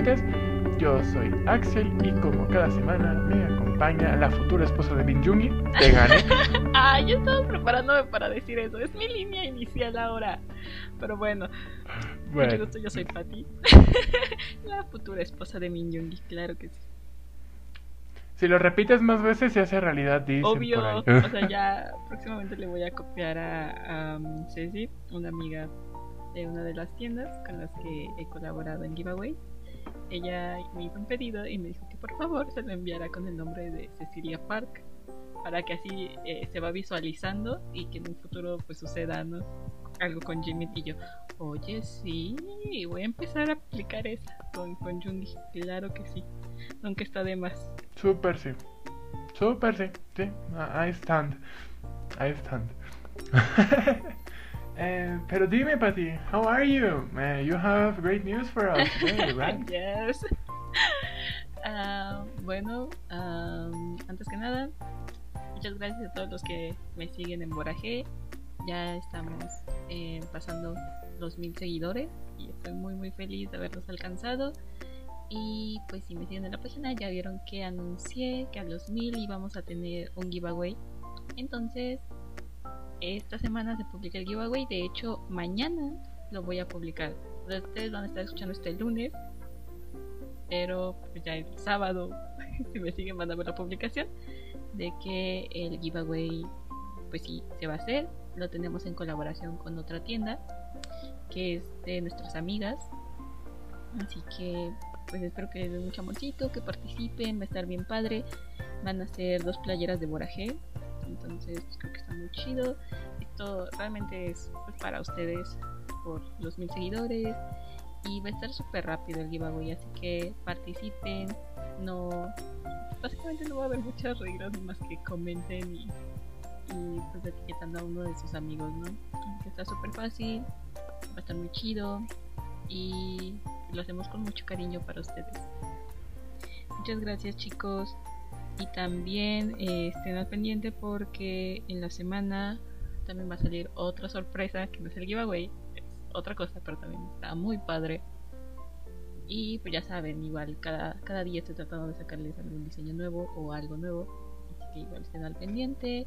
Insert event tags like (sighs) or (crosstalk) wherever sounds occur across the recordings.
oyentes. Yo soy Axel y como cada semana me acompaña la futura esposa de Bin Jungi. Te gané. (laughs) ah, yo estaba preparándome para decir eso. Es mi línea inicial ahora. Pero bueno. Bueno. Mucho gusto, yo soy Patty. (laughs) la futura esposa de Min Jungi, claro que sí. Si lo repites más veces se hace realidad, dice. Obvio, o sea, (laughs) ya próximamente le voy a copiar a, Ceci, una amiga de una de las tiendas con las que he colaborado en Giveaway. Ella me hizo un pedido y me dijo que por favor se lo enviara con el nombre de Cecilia Park para que así eh, se va visualizando y que en un futuro pues suceda algo con Jimmy y yo. Oye, sí, voy a empezar a aplicar esa con, con. Claro que sí. Nunca está de más. Super sí. Super sí. Sí. I stand. I stand. (laughs) uh, pero dime, Patty, how are you? Uh, you have great news for us today, (laughs) right? yes. Uh, bueno, um, antes que nada, muchas gracias a todos los que me siguen en Borajé. Ya estamos eh, pasando los mil seguidores y estoy muy muy feliz de haberlos alcanzado. Y pues si me siguen en la página ya vieron que anuncié que a los mil íbamos a tener un giveaway. Entonces, esta semana se publica el giveaway. De hecho, mañana lo voy a publicar. Ustedes van a estar escuchando este lunes. Pero pues, ya el sábado, (laughs) si me siguen mandando la publicación, de que el giveaway, pues sí, se va a hacer. Lo tenemos en colaboración con otra tienda, que es de nuestras amigas. Así que pues espero que les den mucho amorcito, que participen, va a estar bien padre. Van a ser dos playeras de Borajé, entonces pues, creo que está muy chido. Esto realmente es pues, para ustedes por los mil seguidores y va a estar súper rápido el giveaway, así que participen. No, básicamente no va a haber muchas reglas, más que comenten y, pues etiquetando a uno de sus amigos, ¿no? Que está súper fácil, va a estar muy chido y lo hacemos con mucho cariño para ustedes. Muchas gracias chicos y también estén al pendiente porque en la semana también va a salir otra sorpresa que no es el giveaway, es otra cosa, pero también está muy padre. Y pues ya saben, igual cada, cada día estoy tratando de sacarles algún diseño nuevo o algo nuevo. Así que igual estén al pendiente.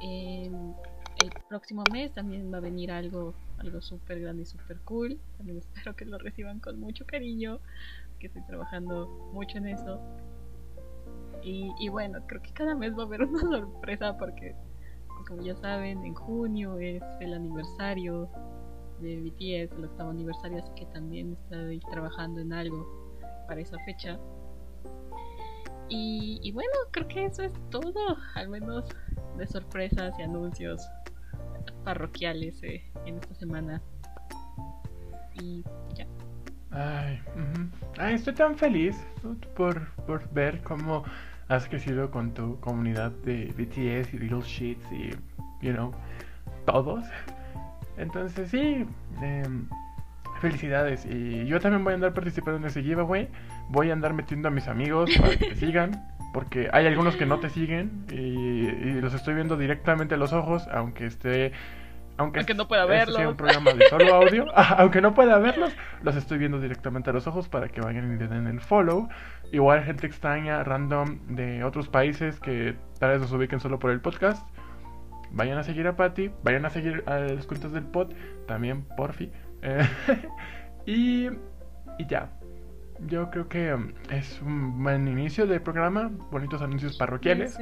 el próximo mes también va a venir algo algo súper grande y súper cool. También espero que lo reciban con mucho cariño, que estoy trabajando mucho en eso. Y, bueno, creo que cada mes va a haber una (laughs) sorpresa porque, como ya saben, en junio es el aniversario de BTS, el octavo aniversario, así que también estoy trabajando en algo para esa fecha. Y, bueno, creo que eso es todo, al menos de sorpresas y anuncios parroquiales eh, en esta semana. Y ya. Ay, estoy tan feliz por, por ver cómo has crecido con tu comunidad de BTS y Little Sheets y, you know, todos. Entonces, sí, em, felicidades. Y yo también voy a andar participando en ese giveaway. Voy a andar metiendo a mis amigos para que te (laughs) sigan. Porque hay algunos que no te siguen y, los estoy viendo directamente a los ojos, aunque esté aunque, no pueda verlos. Sea un programa de solo audio, (laughs) aunque no pueda verlos, los estoy viendo directamente a los ojos para que vayan y le den el follow. Igual gente extraña, random de otros países que tal vez los ubiquen solo por el podcast. Vayan a seguir a Patty, vayan a seguir a las cuentas del pod, también porfi. Eh, (laughs) y, y ya, yo creo que um, es un buen inicio del programa, bonitos anuncios parroquiales,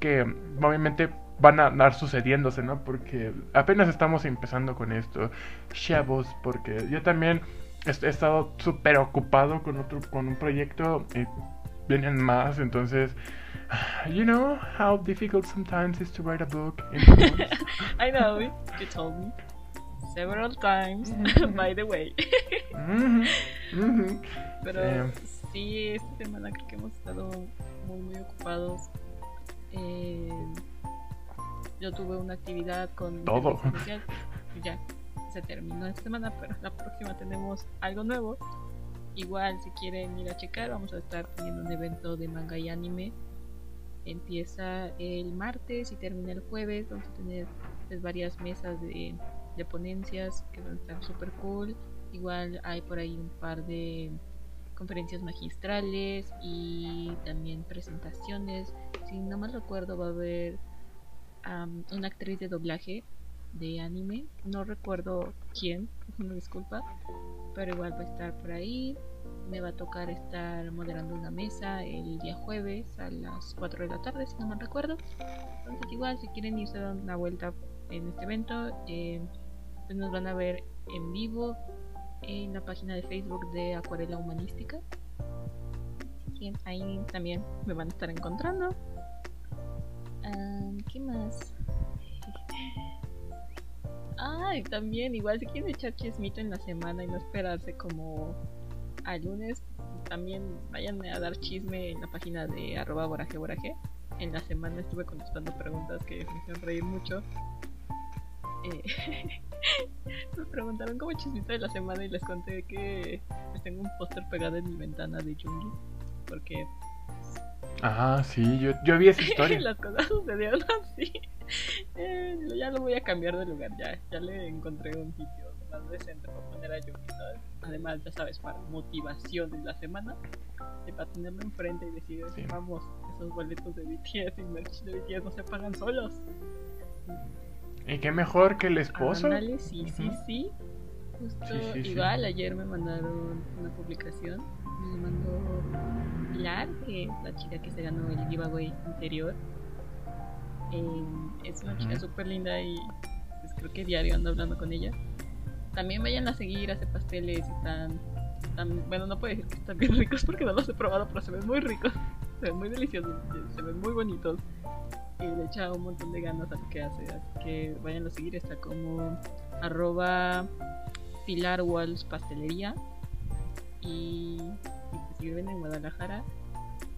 que um, obviamente van a andar sucediéndose, ¿no? Porque apenas estamos empezando con esto, chavos, porque yo también he, estado súper ocupado con otro, con un proyecto, y vienen más, entonces, (sighs) you know how difficult sometimes is to write a book. (laughs) I know, you told me several times, by the way. Pero sí, esta semana creo que hemos estado muy, muy ocupados. Eh, yo tuve una actividad con todo. Ya se terminó esta semana, pero la próxima tenemos algo nuevo. Igual, si quieren ir a checar, vamos a estar teniendo un evento de manga y anime. Empieza el martes y termina el jueves. Vamos a tener pues, varias mesas de de ponencias que van a estar súper cool. Igual hay por ahí un par de conferencias magistrales y también presentaciones. Si no mal recuerdo va a haber una actriz de doblaje de anime, no recuerdo quién, (laughs) una disculpa, pero igual va a estar por ahí. Me va a tocar estar moderando una mesa el día jueves a las 4 de la tarde, si no mal recuerdo. Entonces igual si quieren irse a dar una vuelta en este evento, eh, pues nos van a ver en vivo en la página de Facebook de Acuarela Humanística. ahí también me van a estar encontrando. ¿Qué más? Ay, también, igual si quieren echar chismito en la semana y no esperarse como al lunes, también vayan a dar chisme en la página de arroba boraje En la semana estuve contestando preguntas que me hicieron reír mucho. Eh, (laughs) me preguntaron como chismito de la semana y les conté que tengo un póster pegado en mi ventana de Jungi. Porque. Ah, sí, yo, yo vi esa (laughs) historia. Las cosas sucedieron así. (laughs) Eh, ya lo voy a cambiar de lugar, ya, ya le encontré un sitio más decente para poner a Jungi, Además, ya sabes, para motivación de la semana, y para tenerlo enfrente y decir, vamos, esos boletos de BTS y merch de BTS no se pagan solos. ¿Y qué mejor que el esposo? sí, sí, sí. Justo igual, ayer me mandaron una publicación. Me mandó Pilar, que es la chica que se ganó el giveaway anterior. Eh, es una chica súper linda y pues, creo que diario ando hablando con ella. También vayan a seguir, hace pasteles y tan, tan. Bueno, no puedo decir que están bien ricos porque no los he probado, pero se ven muy ricos. (laughs) Se ven muy deliciosos, se ven muy bonitos y le echa un montón de ganas a lo que hace. Así que vayan a seguir, está como arroba Pilar Walls Pastelería. Y, pues, si viven en Guadalajara,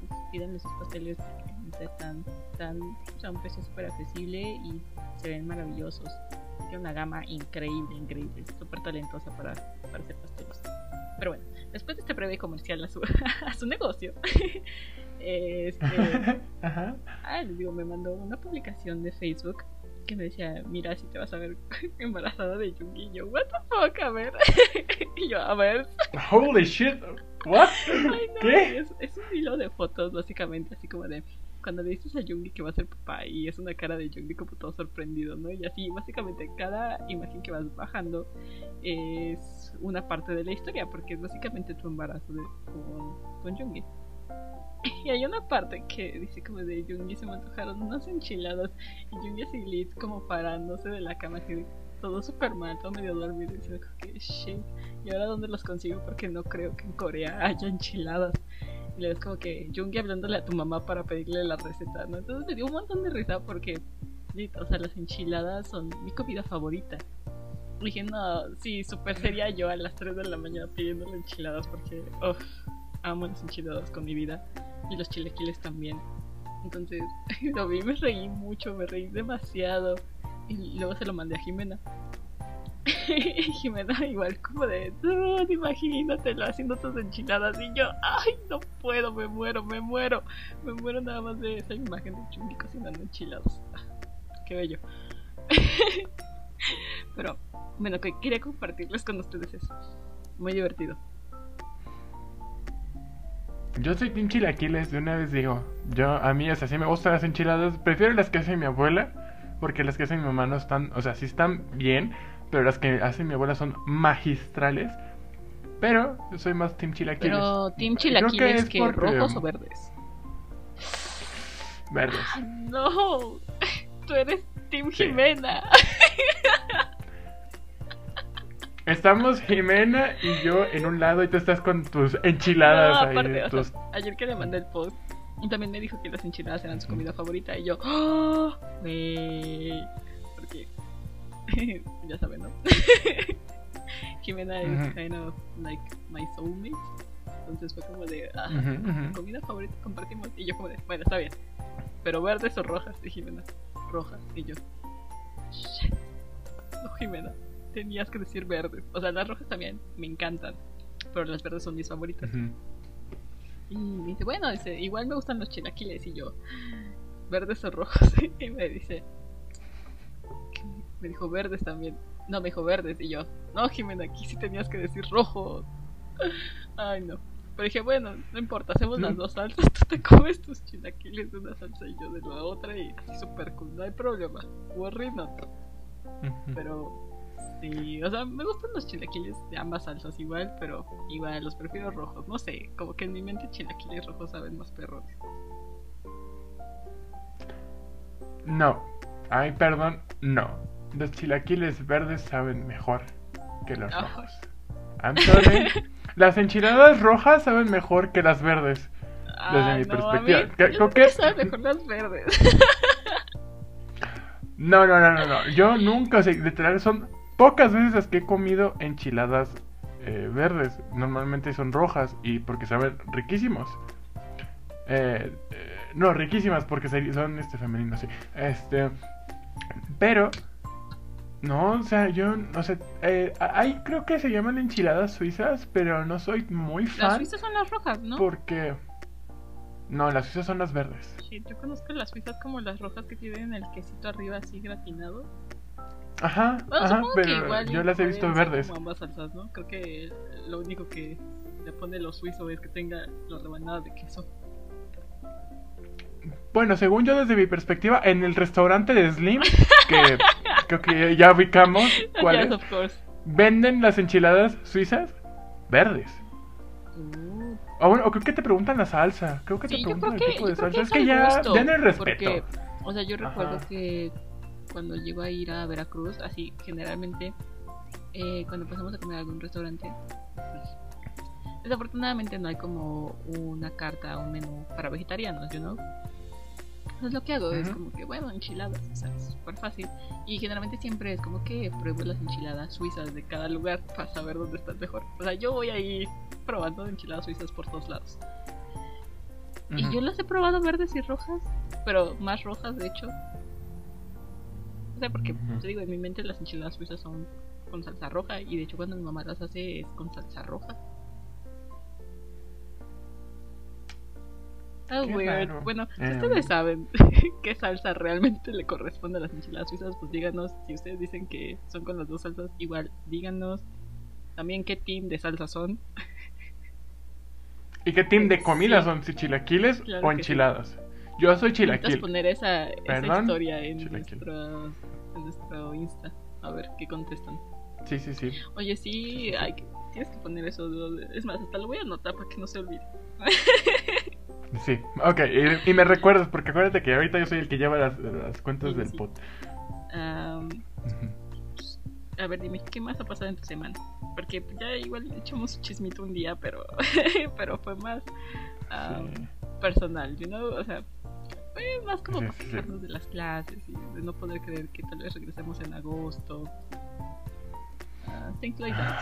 pues, pídanle sus pasteles porque están, están a un precio súper accesible y se ven maravillosos. Tiene una gama increíble, increíble, súper talentosa para, para hacer pasteles. Pero bueno, después de este breve comercial a su, (laughs) a su negocio, (laughs) Este, (laughs) Ah, les digo, me mandó una publicación de Facebook que me decía, mira, si te vas a ver (laughs) embarazada de Jungi. Y yo, what the fuck, a ver. (laughs) y yo, a ver. Holy shit, what? ¿Qué? Es, un hilo de fotos, básicamente, así como de cuando le dices a Jungi que va a ser papá y es una cara de Jungi como todo sorprendido, ¿no? Y así, básicamente, cada imagen que vas bajando es una parte de la historia, porque es básicamente tu embarazo de, con, con Jungi. (laughs) Y hay una parte que dice como de Jungi se me antojaron unas enchiladas y Jungi así lit como parándose de la cama así todo súper mal, todo medio dormido y diciendo que shit, ¿y ahora dónde los consigo? Porque no creo que en Corea haya enchiladas. Y le ves como que Jungi hablándole a tu mamá para pedirle la receta, ¿no? Entonces me dio un montón de risa porque, o sea, las enchiladas son mi comida favorita. dije, no, sí, súper sería yo a las 3 de la mañana pidiéndole enchiladas porque, uff, amo las enchiladas con mi vida y los chilequiles también. Entonces (laughs) lo vi me reí mucho, me reí demasiado. Y luego se lo mandé a Jimena. (laughs) Jimena igual como de, imagínatelo haciendo tus enchiladas. Y yo, ay, no puedo, me muero, me muero. Me muero nada más de esa imagen de Chungi cocinando enchiladas. qué bello. (laughs) Pero bueno, que quería compartirles con ustedes eso. Muy divertido. Yo soy team chilaquiles, de una vez digo. Yo, a mí, o sea, sí me gustan las enchiladas. Prefiero las que hace mi abuela. Porque las que hace mi mamá no están, o sea, sí están bien. Pero las que hace mi abuela son magistrales. Pero yo soy más team chilaquiles. Pero team chilaquiles que, rojos o verdes. Verdes. Ah, no, (laughs) tú eres team Jimena. (laughs) Estamos Jimena y yo en un lado y tú estás con tus enchiladas ahí. ayer que le mandé el post, y también me dijo que las enchiladas eran su comida favorita y yo, ¡Oh! Porque, (laughs) ya saben, ¿no? (laughs) Jimena es kind of like my soulmate. Entonces fue como de, ah, comida favorita compartimos. Y yo como de, bueno, está bien. Pero verdes o rojas, y Jimena. Rojas. Y yo, shit. No, Jimena tenías que decir verdes. O sea, las rojas también me encantan, pero las verdes son mis favoritas. Y me dice, bueno, dice, igual me gustan los chilaquiles. Y yo, verdes o rojos. (laughs) y me dice, me dijo verdes también. No, me dijo verdes. Y yo, no, Jimena, aquí sí tenías que decir rojo. (laughs) Ay, no. Pero dije, bueno, no importa, hacemos las dos salsas. (laughs) Tú te comes tus chilaquiles de una salsa y yo de la otra. Y así súper cool, no hay problema. Worry not. Pero sí, o sea, me gustan los chilaquiles de ambas salsas igual, pero igual los prefiero rojos. No sé, como que en mi mente chilaquiles rojos saben más perrones. No. Ay, perdón, no. Los chilaquiles verdes saben mejor que los rojos. Sorry. (laughs) Las enchiladas rojas saben mejor que las verdes. Desde mi no, perspectiva. Mí, ¿Qué- yo que saben mejor las verdes. No, no, no, no, no. Yo nunca, o sea, literal, son pocas veces las que he comido enchiladas eh, verdes. Normalmente son rojas y porque saben riquísimos. Eh, eh, no, riquísimas porque son este femeninos, sí. Este, pero no, o sea, yo, no sé, eh, hay creo que se llaman enchiladas suizas, pero no soy muy Las fan suizas son las rojas, ¿no? porque no, las suizas son las verdes. Sí, yo conozco las suizas como las rojas que tienen el quesito arriba así gratinado. Ajá, Bueno, ajá, supongo que pero igual yo las he visto verdes. Ambas salsas, ¿no? Creo que lo único que le pone lo suizo es que tenga la rebanada de queso. Bueno, según yo desde mi perspectiva, en el restaurante de Slim, que (laughs) creo que ya ubicamos cuál yes, es, venden las enchiladas suizas verdes. Uh, O bueno, o creo que te preguntan la salsa. Creo que te sí, yo preguntan el tipo de salsa. que Es que ya den el respeto. Porque, o sea, yo recuerdo Ajá. que cuando llego a ir a Veracruz, así generalmente, eh, cuando pasamos a comer a algún restaurante, pues, desafortunadamente no hay como una carta o un menú para vegetarianos, you know? Entonces lo que hago es como que, bueno, enchiladas, o sea, es súper fácil. Y generalmente siempre es como que pruebo las enchiladas suizas de cada lugar (laughs) para saber dónde están mejor. O sea, yo voy ahí probando enchiladas suizas por todos lados. Y yo las he probado verdes y rojas, pero más rojas de hecho. O sea, porque te digo, en mi mente las enchiladas suizas son con salsa roja y de hecho cuando mi mamá las hace es con salsa roja. Ah, weird. raro. Bueno, si Em. ustedes saben (laughs) qué salsa realmente le corresponde a las enchiladas suizas, pues díganos. Si ustedes dicen que son con las dos salsas, igual díganos también qué team de salsa son. ¿Y qué team de comida Sí. son? ¿Si chilaquiles Claro o sí. Yo soy chilaquil. poner esa, esa historia en nuestro, en nuestro Insta. A ver qué contestan. Sí, sí, sí. Oye, sí, hay que, tienes que poner eso. Es más, hasta lo voy a anotar para que no se olvide. (laughs) Sí, ok, y, y me recuerdas, porque acuérdate que ahorita yo soy el que lleva las, las cuentas Sí, del sí. pot. Ujú. a ver, dime, ¿qué más ha pasado en tu semana? Porque ya igual echamos chismito un día, pero, (laughs) pero fue más Sí. personal, you know? O sea, fue más como para quejarnos de las clases y de no poder creer que tal vez regresemos en agosto. Ah, things like that.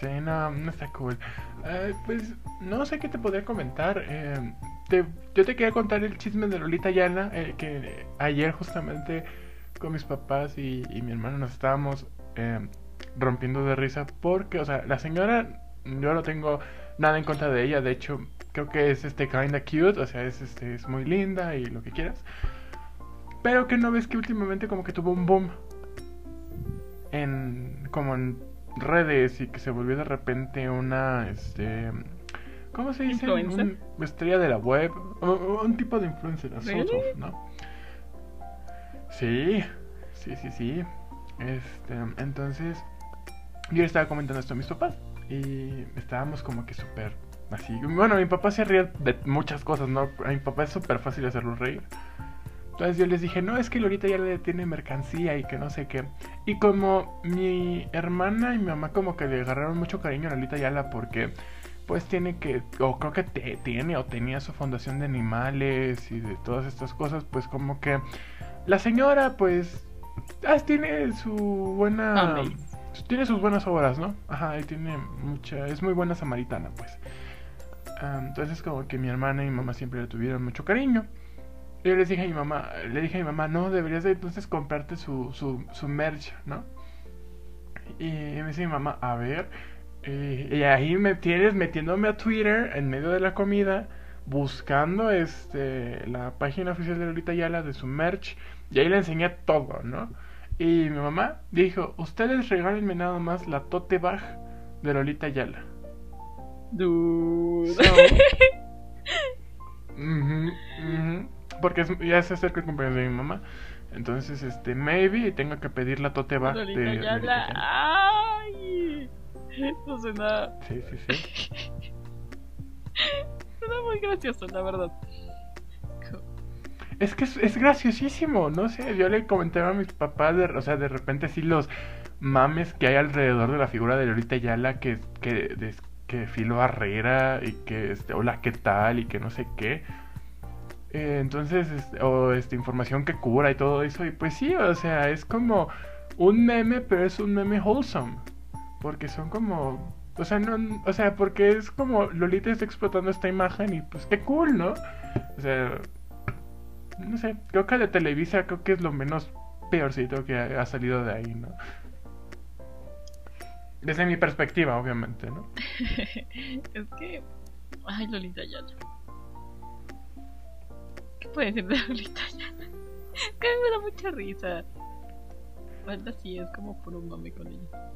Sí, no, no está cool. Eh, pues no sé qué te podría comentar. eh, te- yo te quería contar el chisme de Lolita Yana, eh, que ayer justamente con mis papás y, y mi hermano nos estábamos eh, rompiendo de risa porque, o sea, la señora, yo no tengo nada en contra de ella, de hecho, creo que es este kinda cute, o sea, es, este, es muy linda y lo que quieras. Pero que no ves que últimamente como que tuvo un boom en como en redes y que se volvió de repente una este ¿cómo se dice? ¿Influencer? Un estrella de la web, un, un tipo de influencer, sort of, ¿no? Sí, sí, sí, sí. Este, entonces yo estaba comentando esto a mis papás y estábamos como que súper así. Bueno, mi papá se ríe de muchas cosas, ¿no? A mi papá es súper fácil hacerlo reír. Entonces yo les dije, no, es que Lolita ya le tiene mercancía y que no sé qué. Y como mi hermana y mi mamá como que le agarraron mucho cariño a Lolita Yala porque pues tiene que, o creo que te- tiene o tenía su fundación de animales y de todas estas cosas, pues como que la señora pues ah, tiene su buena... Fanbase. Tiene sus buenas obras, ¿no? Ajá, y tiene mucha... Es muy buena samaritana, pues. Ah, entonces como que mi hermana y mi mamá siempre le tuvieron mucho cariño. Y yo les dije a mi mamá, le dije a mi mamá, no, deberías de entonces comprarte su, su, merch, ¿no? Y me dice mi mamá, a ver, eh, y ahí me tienes metiéndome a Twitter en medio de la comida, buscando este la página oficial de Lolita Yala de su merch, y ahí le enseñé todo, ¿no? Y mi mamá dijo, ustedes regálenme nada más la tote bag de Lolita Yala. Dude. So-. Porque es- ya se acerca el cumpleaños de mi mamá. Entonces, este, maybe tengo que pedir la tote bag de Lolita Ayala. medicación. Ay. Eso suena, Sí, sí, sí. (laughs) suena muy gracioso, la verdad. Es que es, es graciosísimo, no sé, yo le comentaba a mis papás, de, o sea, de repente sí los mames que hay alrededor de la figura de Lolita Yala que, que, des- que Filo Barrera y que, este, hola, ¿qué tal? Y que no sé qué. Eh, entonces, este, o esta información que cura y todo eso, y pues sí, o sea, es como un meme, pero es un meme wholesome. Porque son como, o sea, no, o sea, porque es como Lolita está explotando esta imagen y pues qué cool, ¿no? O sea, no sé, creo que de Televisa creo que es lo menos peorcito que ha salido de ahí, ¿no? Desde mi perspectiva, obviamente, ¿no? (laughs) es que. Ay, Lolita Ayala. ¿Qué puede decir de (laughs) Lolita Ayala? Es que a mí me da mucha risa. Bueno, sí, es como por un mame con ella.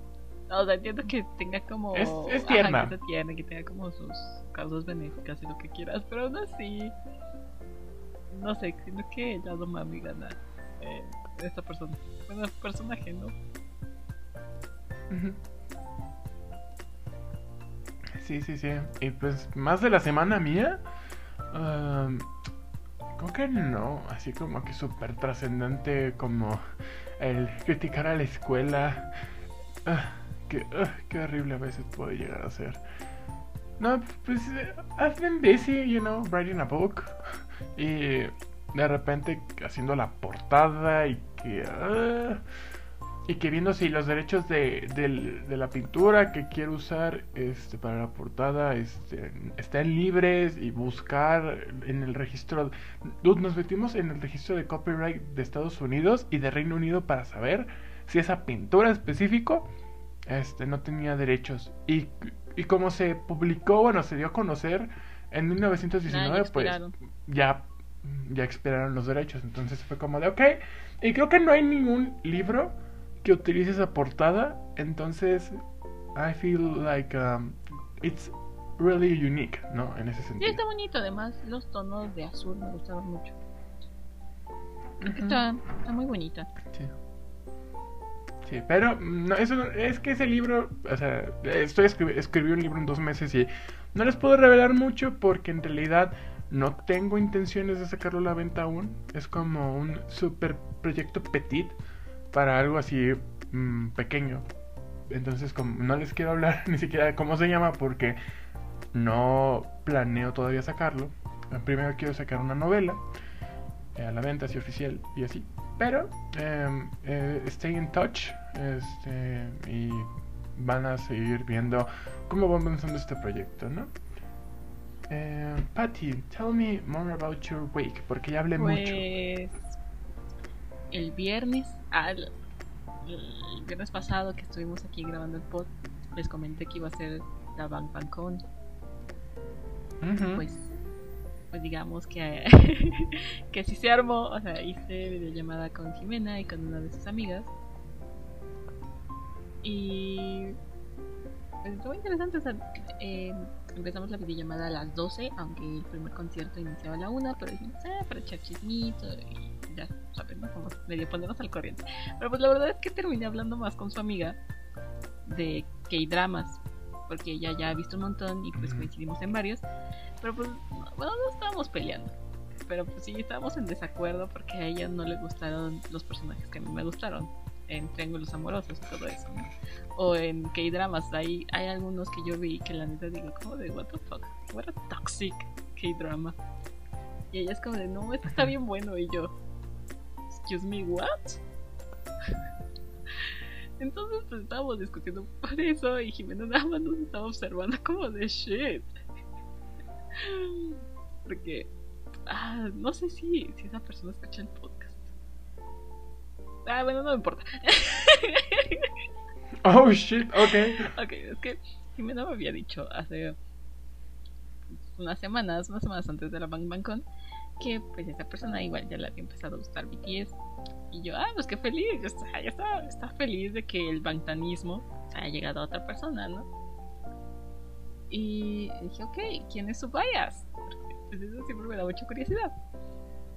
No, o sea, entiendo que tenga como. Es- es Ajá, tierna. que sea tierna, que tenga como sus causas benéficas y lo que quieras, pero aún así. No sé, siento que el lado mami gana. Eh, esta persona. Bueno, personaje, ¿no? Ujú. Sí, sí, sí. Y pues, más de la semana mía, um, creo que no. Así como que súper trascendente como el criticar a la escuela. Ah, que, ah, qué horrible a veces puede llegar a ser. No, pues, I've been busy, you know, writing a book. Y de repente haciendo la portada y que... ah, y que viendo si los derechos de, del- de la pintura que quiero usar este, para la portada este, están libres y buscar en el registro. Dude, nos metimos en el registro de copyright de Estados Unidos y de Reino Unido para saber si esa pintura específico este, no tenía derechos. Y, y como se publicó, bueno, se dio a conocer en 1919, Nah, pues ya, ya expiraron los derechos. Entonces fue como de, ok. Y creo que no hay ningún libro que utilice esa portada. Entonces, I feel like um, it's really unique, ¿no? En ese Sí, sentido. está bonito, además los tonos de azul me gustaban mucho. Está, está muy bonita. Sí. Sí, pero no, eso es que ese libro, o sea, estoy escribi- escribí un libro en dos meses y no les puedo revelar mucho porque en realidad no tengo intenciones de sacarlo a la venta aún. Es como un super proyecto petit para algo así mm, pequeño. Entonces, como no les quiero hablar (laughs) ni siquiera de cómo se llama porque no planeo todavía sacarlo. Primero quiero sacar una novela eh, a la venta así oficial y así. Pero em, eh, stay in touch este, y van a seguir viendo cómo va avanzando este proyecto, ¿no? Eh, Patty, tell me more about your week, porque ya hablé mucho. El viernes, ah, el, viernes pasado que estuvimos aquí grabando el pod, les comenté que iba a ser la Bang Bang Con. Ujú. Pues, pues digamos que, (laughs) que sí se armó, o sea, hice videollamada con Jimena y con una de sus amigas. Y pues estuvo interesante, o sea, eh, empezamos la videollamada a las 12, aunque el primer concierto iniciaba a la 1, pero dijimos, ah, para echar chismito y ya, medio ponernos al corriente. Pero pues la verdad es que terminé hablando más con su amiga de K-dramas, porque ella ya ha visto un montón y pues coincidimos en varios. Pero pues, bueno, no estábamos peleando. Pero pues sí, estábamos en desacuerdo porque a ella no le gustaron los personajes que a mí me gustaron. En triángulos amorosos y todo eso, ¿no? O en K-dramas, hay, hay algunos que yo vi que la neta digo, como de, what the fuck, what a toxic K-drama. Y ella es como de, no, esto está bien bueno. Y yo, excuse me, what? Entonces, pues estábamos discutiendo por eso y Jimena nada más nos estaba observando como de shit. Porque, ah, no sé si, si esa persona escucha el podcast. Ah, bueno, no me importa. (laughs) Oh shit, ok. ok, es que Jimena me había dicho hace unas semanas, unas semanas antes de la Bang Bang Con, que pues esa persona igual ya le había empezado a gustar BTS. Y yo, ah, pues qué feliz, ya está, ya está, está feliz de que el bangtanismo haya llegado a otra persona, ¿no? Y dije, ok, ¿quién es su bias? Pues eso siempre me da mucha curiosidad.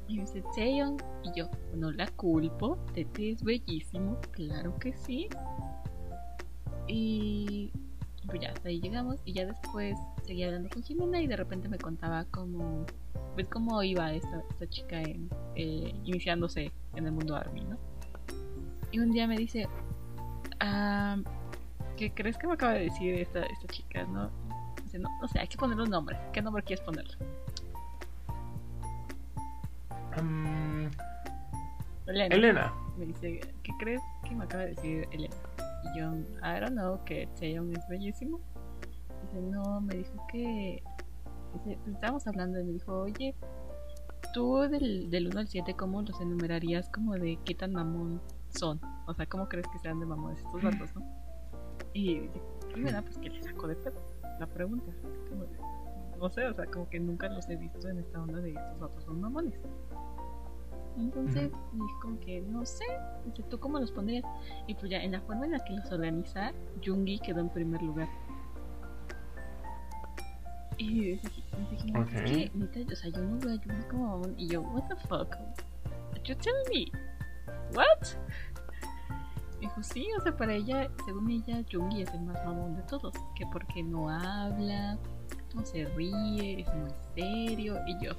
Y me dice Taeyong. Y yo, no la culpo. Tete es bellísimo, claro que sí. Y pues ya, hasta ahí llegamos. Y ya después seguía hablando con Jimena y de repente me contaba cómo, pues cómo iba esta, esta chica en, eh, iniciándose en el mundo Army, ¿no? Y un día me dice, ah, ¿qué crees que me acaba de decir esta, esta chica? No, Dice, no, no sé, hay que ponerle un nombre. ¿Qué nombre quieres ponerle? Mm, Elena. Elena. Me dice, ¿qué crees que me acaba de decir Elena? Y yo, I don't know, que Taeyong es bellísimo. Dice, no, me dijo que... Estábamos hablando y me dijo, oye, tú del, del 1 al 7, ¿cómo los enumerarías como de qué tan mamón son? O sea, ¿cómo crees que sean de mamones estos datos, no? Y dice, primera, pues que le sacó de pedo la pregunta. Como de, no sé, o sea, como que nunca los he visto en esta onda de estos datos son mamones. Entonces dije como que no sé, dice, ¿tú cómo los pondrías? Y pues ya en la forma en la que los organiza, Jungi quedó en primer lugar. Y dije, dije no, Ok. es que neta, o sea, yo no a Jungi como mamón. Y yo, what the fuck? You tell me, what? Dijo, sí, o sea, para ella, según ella, Jungi es el más mamón de todos. Que porque no habla, no se ríe, es muy serio. Y yo,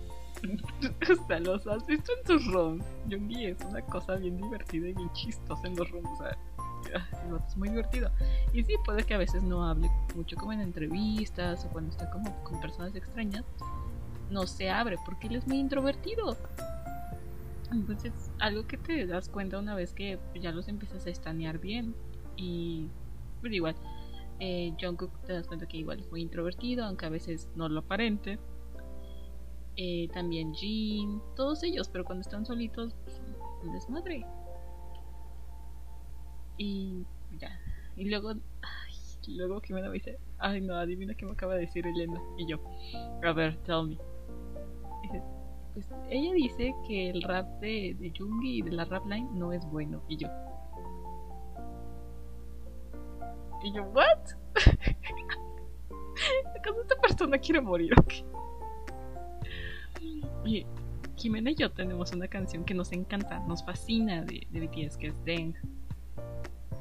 (laughs) o sea, los has visto en tus rooms. Jungi es una cosa bien divertida y bien chistosa en los rooms. O sea, (laughs) es muy divertido. Y sí, puede que a veces no hable mucho como en entrevistas o cuando está como con personas extrañas. No se abre porque él es muy introvertido. Entonces, algo que te das cuenta una vez que ya los empiezas a estanear bien. Y, pero igual, eh, Jungkook te das cuenta que igual es muy introvertido, aunque a veces no lo aparente. Eh, también Jin, todos ellos, pero cuando están solitos, pues, un desmadre. Y ya. Y luego, ay, luego Jimena me dice, ay no, adivina qué me acaba de decir Elena. Y yo, a ver, tell me. Pues ella dice que el rap de, de Jungi y de la rap line no es bueno. Y yo. Y yo, ¿what? (laughs) ¿Acaso esta persona quiere morir o qué? Y Jimena y yo tenemos una canción que nos encanta, nos fascina de, de BTS, que es Deng.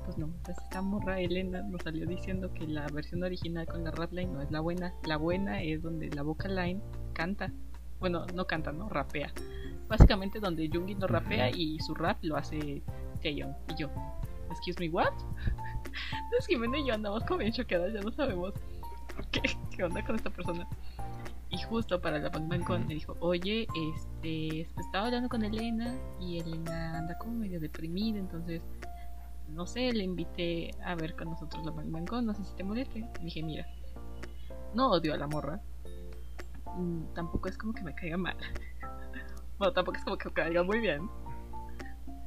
Pues no, pues esta morra Elena nos salió diciendo que la versión original con la rap line no es la buena. La buena es donde la vocal line canta. Bueno, no canta, ¿no? Rapea. Básicamente donde Jungi no rapea y su rap lo hace Taeyong. Y yo, excuse me, what? (laughs) Entonces Jimena y yo andamos como bien choqueadas, ya no sabemos (laughs) qué, qué onda con esta persona. Y justo para la Bang Bang Con me dijo, oye, este, pues, estaba hablando con Elena y Elena anda como medio deprimida, entonces, no sé, le invité a ver con nosotros la Bang no sé si te moleste. Y dije, mira, no odio a la morra, mm, tampoco es como que me caiga mal. (laughs) bueno, tampoco es como que me caiga muy bien.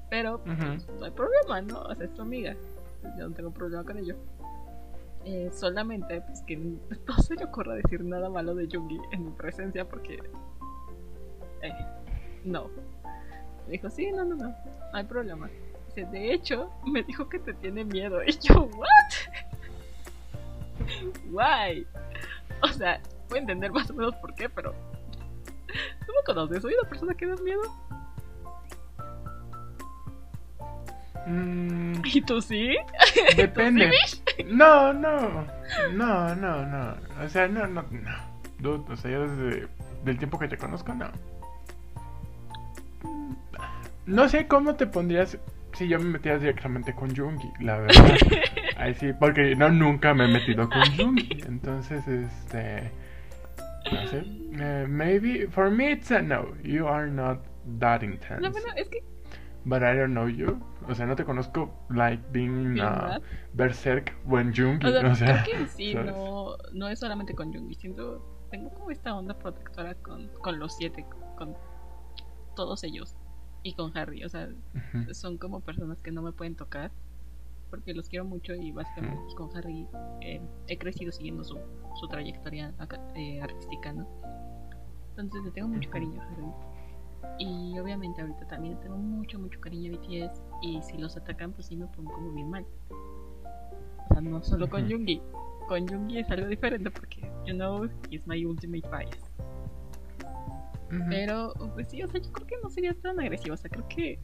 Pero pues, no hay problema, ¿no? O sea, es tu amiga. Pues, yo no tengo problema con ello. Eh, solamente, pues que (laughs) no se le ocurra decir nada malo de Jungi en mi presencia porque. Eh, no. Me dijo, sí, no, no, no, no hay problema. Dice, de hecho, me dijo que te tiene miedo. (laughs) Y yo, ¿what? (laughs) Why? O sea, puedo entender más o menos por qué, pero. ¿Tú me conoces? ¿Soy una persona que da miedo? Mm, ¿Y tú sí? (laughs) depende. No, no. No, no, no. O sea, no, no, no. Dude, o sea, yo desde del tiempo que te conozco, no. Mm, No sé cómo te pondrías si yo me metiera directamente con Jungi, la verdad. (laughs) Ahí sí, porque no nunca me he metido con Jungi. Entonces, este. No sé. eh, maybe. For me, it's a no. You are not that intense. No, bueno, es que But I don't know you. O sea, no te conozco like being uh, berserk when Jungi. O sea, O sea, creo que sí (laughs) ¿sabes? no, no es solamente con Jungi. Siento, tengo como esta onda protectora con, con los siete, con todos ellos. Y con Harry. O sea, son como personas que no me pueden tocar. Porque los quiero mucho y básicamente pues, con Harry eh, he crecido siguiendo su, su trayectoria acá- eh, artística, ¿no? Entonces le tengo mucho cariño a Harry. Y obviamente ahorita también tengo mucho, mucho cariño a BTS. Y si los atacan, pues sí me pongo como bien mal. O sea, no solo con. Jungi, con Jungi es algo diferente porque, you know, he's my ultimate bias. Pero, pues sí, o sea, yo creo que no sería tan agresivo. O sea, creo que.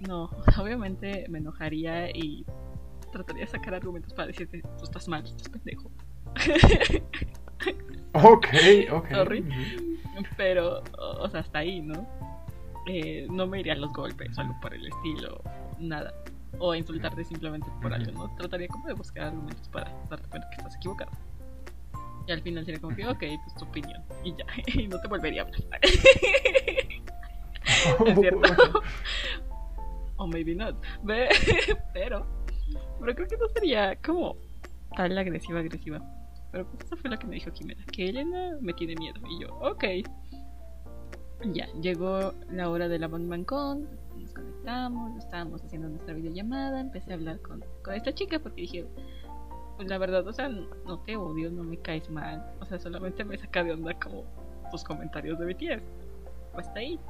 No, (laughs) obviamente me enojaría y trataría de sacar argumentos para decirte, tú estás mal, estás pendejo. (laughs) ok, ok. Sorry. Pero, o sea, hasta ahí, ¿no? Eh, no me iría a los golpes o algo por el estilo, nada. O insultarte simplemente por algo, ¿no? Trataría como de buscar argumentos para darte cuenta que estás equivocado. Y al final sería como que, ok, pues tu opinión. Y ya, (laughs) y no te volvería a hablar. (laughs) es cierto. o maybe not. (laughs) Pero, pero creo que no sería como tal agresiva, agresiva. Pero pues eso fue lo que me dijo Jimena, que Elena me tiene miedo. Y yo, ok. Ya, llegó la hora de la Mancón, nos conectamos, estábamos haciendo nuestra videollamada, empecé a hablar con, con esta chica porque dije, pues la verdad, o sea, no te odio, no me caes mal, o sea, solamente me saca de onda como tus comentarios de BTS. Pues está ahí.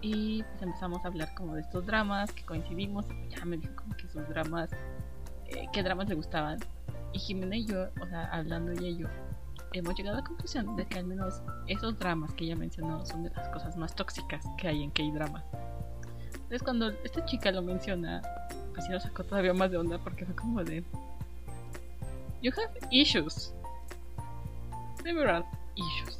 Y pues empezamos a hablar como de estos dramas que coincidimos, ya me dijo como que sus dramas, eh, qué dramas le gustaban. Y Jimena y yo, o sea, hablando ella y yo, hemos llegado a la conclusión de que al menos esos dramas que ella mencionó son de las cosas más tóxicas que hay en K-dramas. Entonces cuando esta chica lo menciona, pues sí nos sacó todavía más de onda porque fue como de... You have issues. Several issues.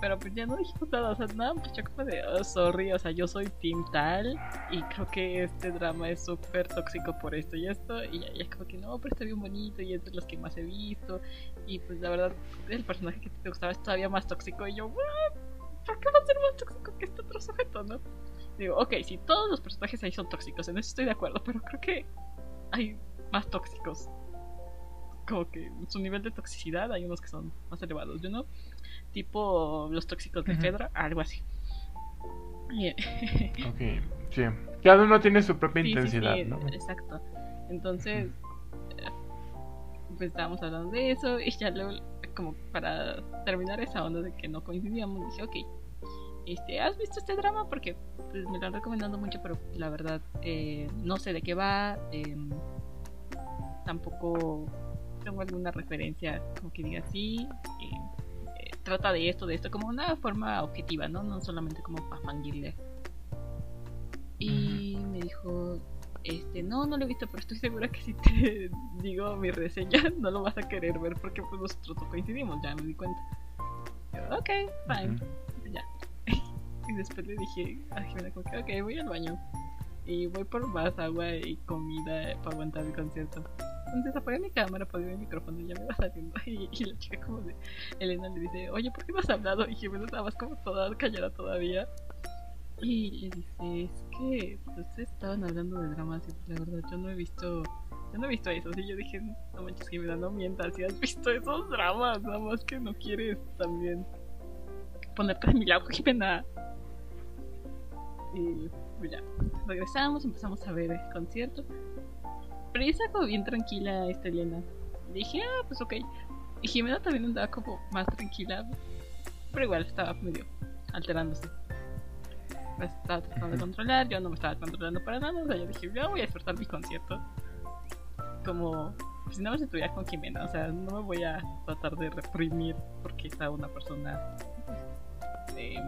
Pero pues ya no dijimos nada, o sea, nada, pues yo como de, oh, sorry, o sea, yo soy Team Tal y creo que este drama es súper tóxico por esto y esto, y ya, como que no, pero está bien bonito y es de los que más he visto, y pues la verdad, el personaje que te gustaba es todavía más tóxico, y yo, ¿por qué va a ser más tóxico que este otro sujeto, no? Digo, ok, si todos los personajes ahí son tóxicos, en eso estoy de acuerdo, pero creo que hay más tóxicos. Como que su nivel de toxicidad hay unos que son más elevados, ¿yo no? tipo los tóxicos de Fedra, algo así. (laughs) ok, sí. Cada uno tiene su propia intensidad, ¿no? Exacto. Entonces, eh, pues estábamos hablando de eso y ya luego, como para terminar esa onda de que no coincidíamos, dije, ok, este, ¿has visto este drama? Porque pues, me lo han recomendado mucho, pero la verdad eh, no sé de qué va. Em, tampoco tengo alguna referencia como que diga así. Eh, trata de esto, de esto, como una forma objetiva, ¿no? No solamente como para fangirle. Y me dijo, este, no, no lo he visto, pero estoy segura que si te (laughs) digo mi reseña, (laughs) no lo vas a querer ver porque pues nosotros coincidimos, ya me di cuenta. ok, fine, ya. (laughs) y después le dije a Jimena como que, ok, voy al baño. Y voy por más agua y comida para aguantar el concierto. Entonces apagué mi cámara, apagué mi micrófono y ya me va saliendo. Y, y, la chica como de Elena le dice, oye, ¿por qué no has hablado? Y Jimena estaba más como toda callada todavía. Y le dice, es que ustedes estaban hablando de dramas y pues la verdad yo no he visto, yo no he visto eso. Y yo dije, no manches Jimena, no mientas, si has visto esos dramas, nada más que no quieres también ponerte a mi lado, Jimena. Y pues ya, regresamos, empezamos a ver el concierto. Pero ella estaba como bien tranquila esta Elena. Dije, ah, pues ok. Y Jimena también andaba como más tranquila. Pero igual estaba medio alterándose. Me estaba tratando de controlar, yo no me estaba controlando para nada. O sea, yo dije, yo voy a disfrutar mi concierto. Como pues, si no me estuviera con Jimena. O sea, no me voy a tratar de reprimir porque está una persona eh,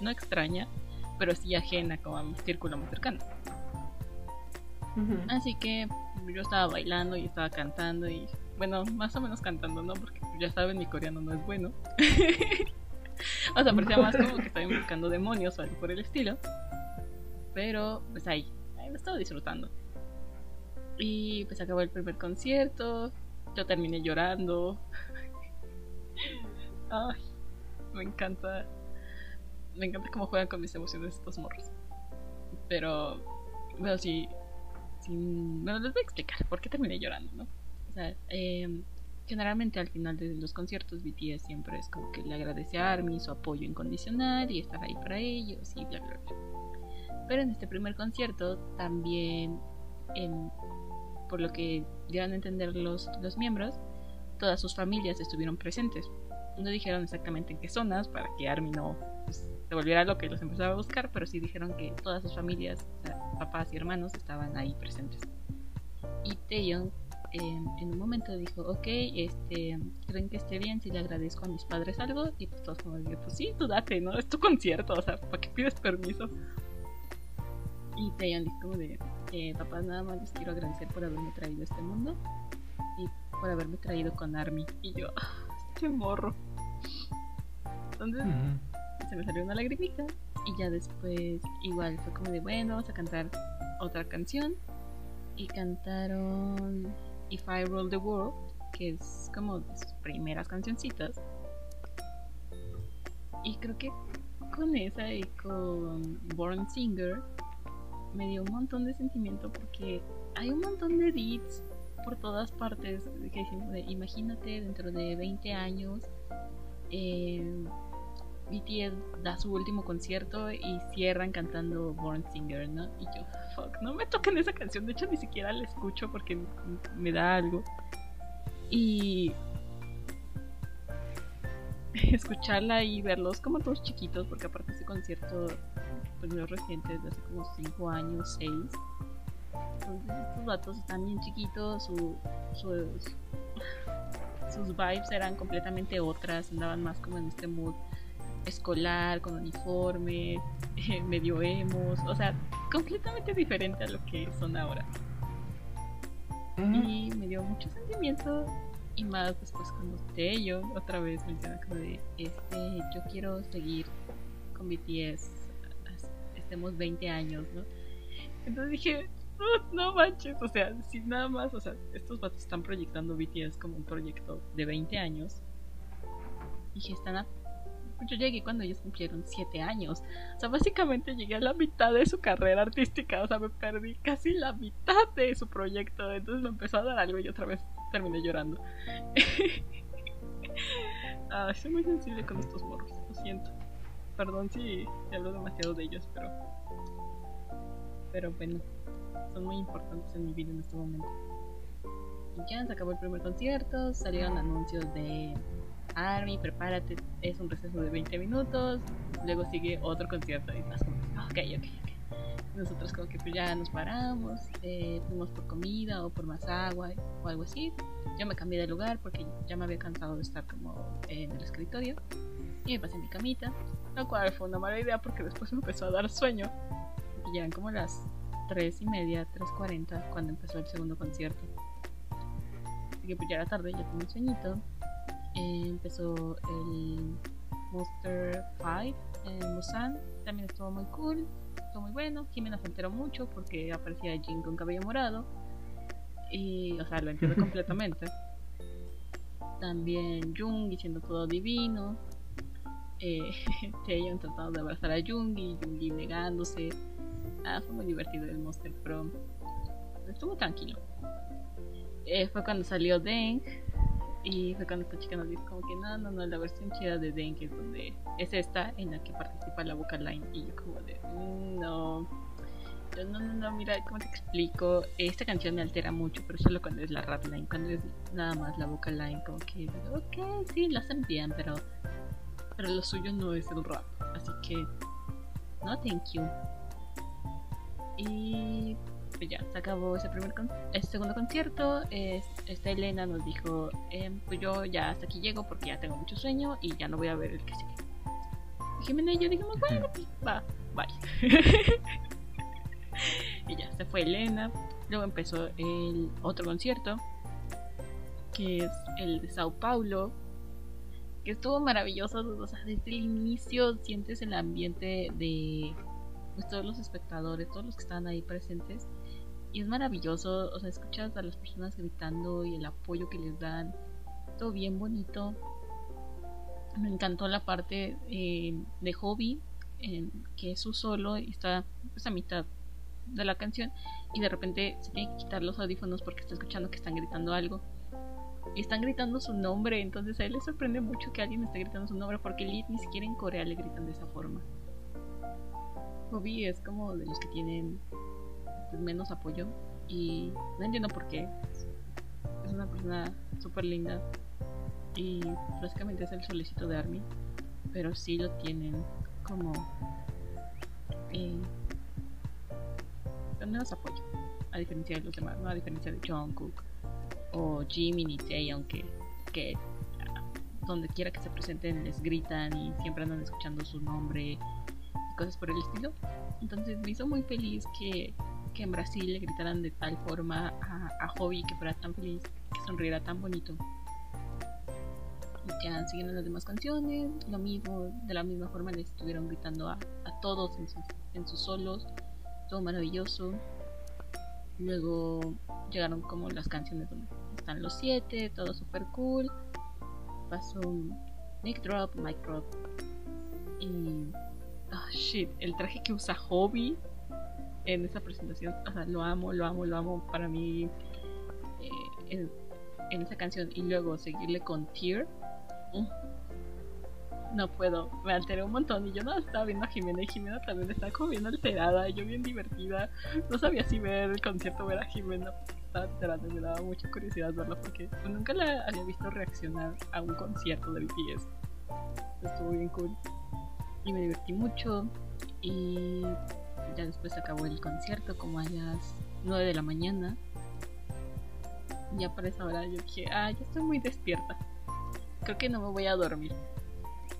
no extraña, pero sí ajena como a mi círculo más cercano. Así que yo estaba bailando y estaba cantando y bueno, más o menos cantando, ¿no? Porque ya saben, mi coreano no es bueno. (laughs) o sea, parecía más como que estaba buscando demonios o algo por el estilo. Pero pues ahí, ahí lo estaba disfrutando. Y pues acabó el primer concierto. Yo terminé llorando. (laughs) Ay, me encanta. Me encanta cómo juegan con mis emociones estos morros. Pero, bueno, sí, bueno, les voy a explicar por qué terminé llorando, ¿no? O sea, em, generalmente al final de los conciertos BTS siempre es como que le agradece a ARMY su apoyo incondicional y estar ahí para ellos y bla bla bla. Pero en este primer concierto también, por lo que dieron a entender los, los miembros, todas sus familias estuvieron presentes. No dijeron exactamente en qué zonas para que ARMY no pues, se volviera lo que los empezaba a buscar, pero sí dijeron que todas sus familias, papás y hermanos, estaban ahí presentes. Y Taeyong em, en un momento dijo, ok, este, ¿creen que esté bien si le agradezco a mis padres algo? Y pues todos como, pues sí, tú date, ¿no? Es tu concierto, o sea, ¿para qué pides permiso? Y Taeyong dijo como de, eh, papás, nada más les quiero agradecer por haberme traído a este mundo y por haberme traído con Army. Y yo, este morro. Entonces se me salió una lagrimita y ya después igual fue como de, bueno, vamos a cantar otra canción. Y cantaron If I Rule the World, que es como de sus primeras cancioncitas. Y creo que con esa y con Born Singer me dio un montón de sentimiento porque hay un montón de beats por todas partes que decimos imagínate dentro de 20 años eh, BTS da su último concierto y cierran cantando Born Singer, ¿no? Y yo, fuck, no me toquen esa canción, de hecho ni siquiera la escucho porque me da algo. Y (laughs) escucharla y verlos como todos chiquitos, porque aparte ese concierto pues es reciente, de hace como 5 años, 6. Entonces estos vatos están bien chiquitos, su, sus, sus vibes eran completamente otras, andaban más como en este mood escolar, con uniforme, (laughs) medio emos, o sea, completamente diferente a lo que son ahora. Y me dio mucho sentimiento y más después cuando yo otra vez menciona como de, este, yo quiero seguir con BTS, estemos 20 años, ¿no? Entonces dije, no manches, o sea, si nada más, o sea, estos vatos están proyectando BTS como un proyecto de 20 años. Dije, están a yo llegué cuando ellos cumplieron 7 años. O sea, básicamente llegué a la mitad de su carrera artística. O sea, me perdí casi la mitad de su proyecto. Entonces me empezó a dar algo y otra vez terminé llorando. (laughs) ah, soy muy sensible con estos morros, lo siento. Perdón si hablo demasiado de ellos, pero. Pero bueno, son muy importantes en mi vida en este momento. Ya se acabó el primer concierto, salieron anuncios de Army, prepárate, es un receso de 20 minutos, luego sigue otro concierto y más como, ok, ok, ok. Nosotros como que pues ya nos paramos, eh, fuimos por comida o por más agua o algo así. Yo me cambié de lugar porque ya me había cansado de estar como en el escritorio y me pasé en mi camita, lo cual fue una mala idea porque después me empezó a dar sueño y ya eran como las 3 y media, 3.40 cuando empezó el segundo concierto. Así que pues ya era tarde, ya tenía un sueñito empezó el Monster 5 en Busan. También estuvo muy cool, estuvo muy bueno. Jimena se enteró mucho porque aparecía Jin con cabello morado. Y, o sea, lo entiendo (laughs) completamente. También Jung diciendo todo divino. Eh, (laughs) Taeyong tratando de abrazar a Jungi, Jungi negándose. Ah, fue muy divertido el Monster Pro. Estuvo tranquilo. Eh, fue cuando salió Deng y fue cuando esta chica nos dijo como que no, no, no, la versión chida de Dengue es donde es esta en la que participa la vocal line. Y yo como de, mm, no. Yo, no, no, no, mira, ¿cómo te explico? Esta canción me altera mucho, pero solo cuando es la rap line, cuando es nada más la vocal line, como que, ok, sí, lo hacen bien, pero, pero lo suyo no es el rap. Así que, no, thank you. Y pues ya, se acabó ese primer ese segundo concierto. esta Elena nos dijo, em, pues yo ya hasta aquí llego porque ya tengo mucho sueño y ya no voy a ver el que sigue. Y Jimena y yo dijimos, bueno, pues va, bye. (laughs) y ya, se fue Elena. Luego empezó el otro concierto, que es el de Sao Paulo, que estuvo maravilloso. O sea, desde el inicio sientes el ambiente de pues, todos los espectadores, todos los que estaban ahí presentes y es maravilloso, o sea, escuchas a las personas gritando y el apoyo que les dan, todo bien bonito. Me encantó la parte eh, de Hobby, que es su solo y está pues, a mitad de la canción y de repente se tiene que quitar los audífonos porque está escuchando que están gritando algo. Y están gritando su nombre, entonces a él le sorprende mucho que alguien esté gritando su nombre porque ni siquiera en Corea le gritan de esa forma. Hobby es como de los que tienen menos apoyo y no entiendo por qué. Es una persona súper linda y básicamente es el solicito de Army, pero sí lo tienen como eh, menos apoyo. a diferencia de los demás, ¿no? A diferencia de Jungkook o Jimin y Tae, aunque que donde quiera que se presenten les gritan y siempre andan escuchando su nombre y cosas por el estilo. Entonces me hizo muy feliz que, que en Brasil le gritaran de tal forma a, a Hobby que fuera tan feliz, que sonriera tan bonito. Y ya siguiendo las demás canciones, lo mismo, de la misma forma le estuvieron gritando a, todos en sus, en sus solos, todo maravilloso. Luego llegaron como las canciones donde están los siete, todo super cool. Pasó Nick Drop, Mic Drop. Y. Oh shit, el traje que usa Hobby en esa presentación, sea, lo amo, lo amo, lo amo. Para mí, eh, en, en, esa canción, y luego seguirle con Tear. Mm, no puedo, me alteré un montón. Y yo no estaba viendo a Jimena y Jimena también estaba como bien alterada, yo bien divertida, no sabía si ver el concierto o ver a Jimena. Estaba alterada, me daba mucha curiosidad verla porque nunca la había visto reaccionar a un concierto de BTS, estuvo bien cool. Y me divertí mucho. Y ya después acabó el concierto como a las 9 de la mañana, ya por esa hora yo dije, ah, ya estoy muy despierta, creo que no me voy a dormir.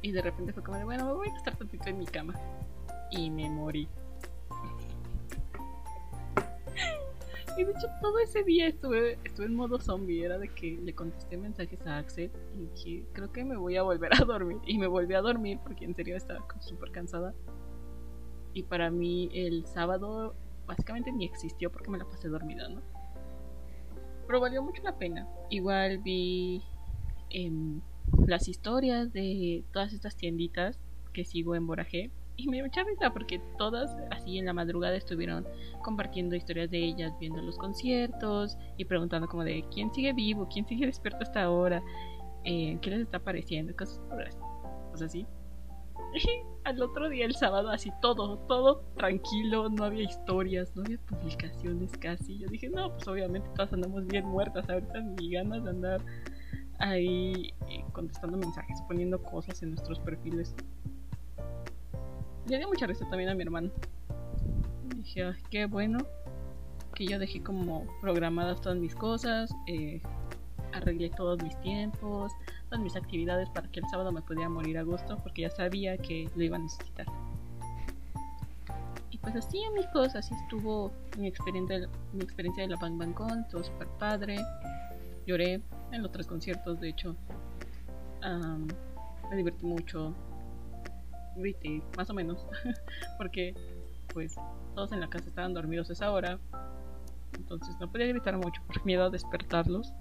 Y de repente fue como bueno, me voy a estar tantito en mi cama. Y me morí. y de hecho todo ese día estuve, estuve en modo zombie. Era de que le contesté mensajes a Axel y dije, creo que me voy a volver a dormir. Y me volví a dormir porque en serio estaba súper cansada. Y para mí el sábado básicamente ni existió porque me la pasé dormida, ¿no? Pero valió mucho la pena. Igual vi... Eh, las historias de todas estas tienditas que sigo en Borajé y me dio mucha risa porque todas así en la madrugada estuvieron compartiendo historias de ellas, viendo los conciertos y preguntando como de quién sigue vivo, quién sigue despierto hasta ahora, eh, qué les está pareciendo, cosas cosas así. (laughs) Al otro día, el sábado, así todo, todo tranquilo, no había historias, no había publicaciones casi. Yo dije, no, pues obviamente todas andamos bien muertas, ahorita ni ganas de andar ahí eh, contestando mensajes, poniendo cosas en nuestros perfiles. Le dio mucha risa también a mi hermano. dije, qué bueno que yo dejé como programadas todas mis cosas, eh, arreglé todos mis tiempos, todas mis actividades para que el sábado me pudiera morir a gusto porque ya sabía que lo iba a necesitar. Y pues así amigos, así estuvo mi experiencia, mi experiencia de la Bang Bang Con, todo super padre. Lloré, en los tres conciertos, de hecho. Um, me divertí mucho. Grité, más o menos. (laughs) porque, pues, todos en la casa estaban dormidos a esa hora. Entonces no podía gritar mucho por miedo a despertarlos.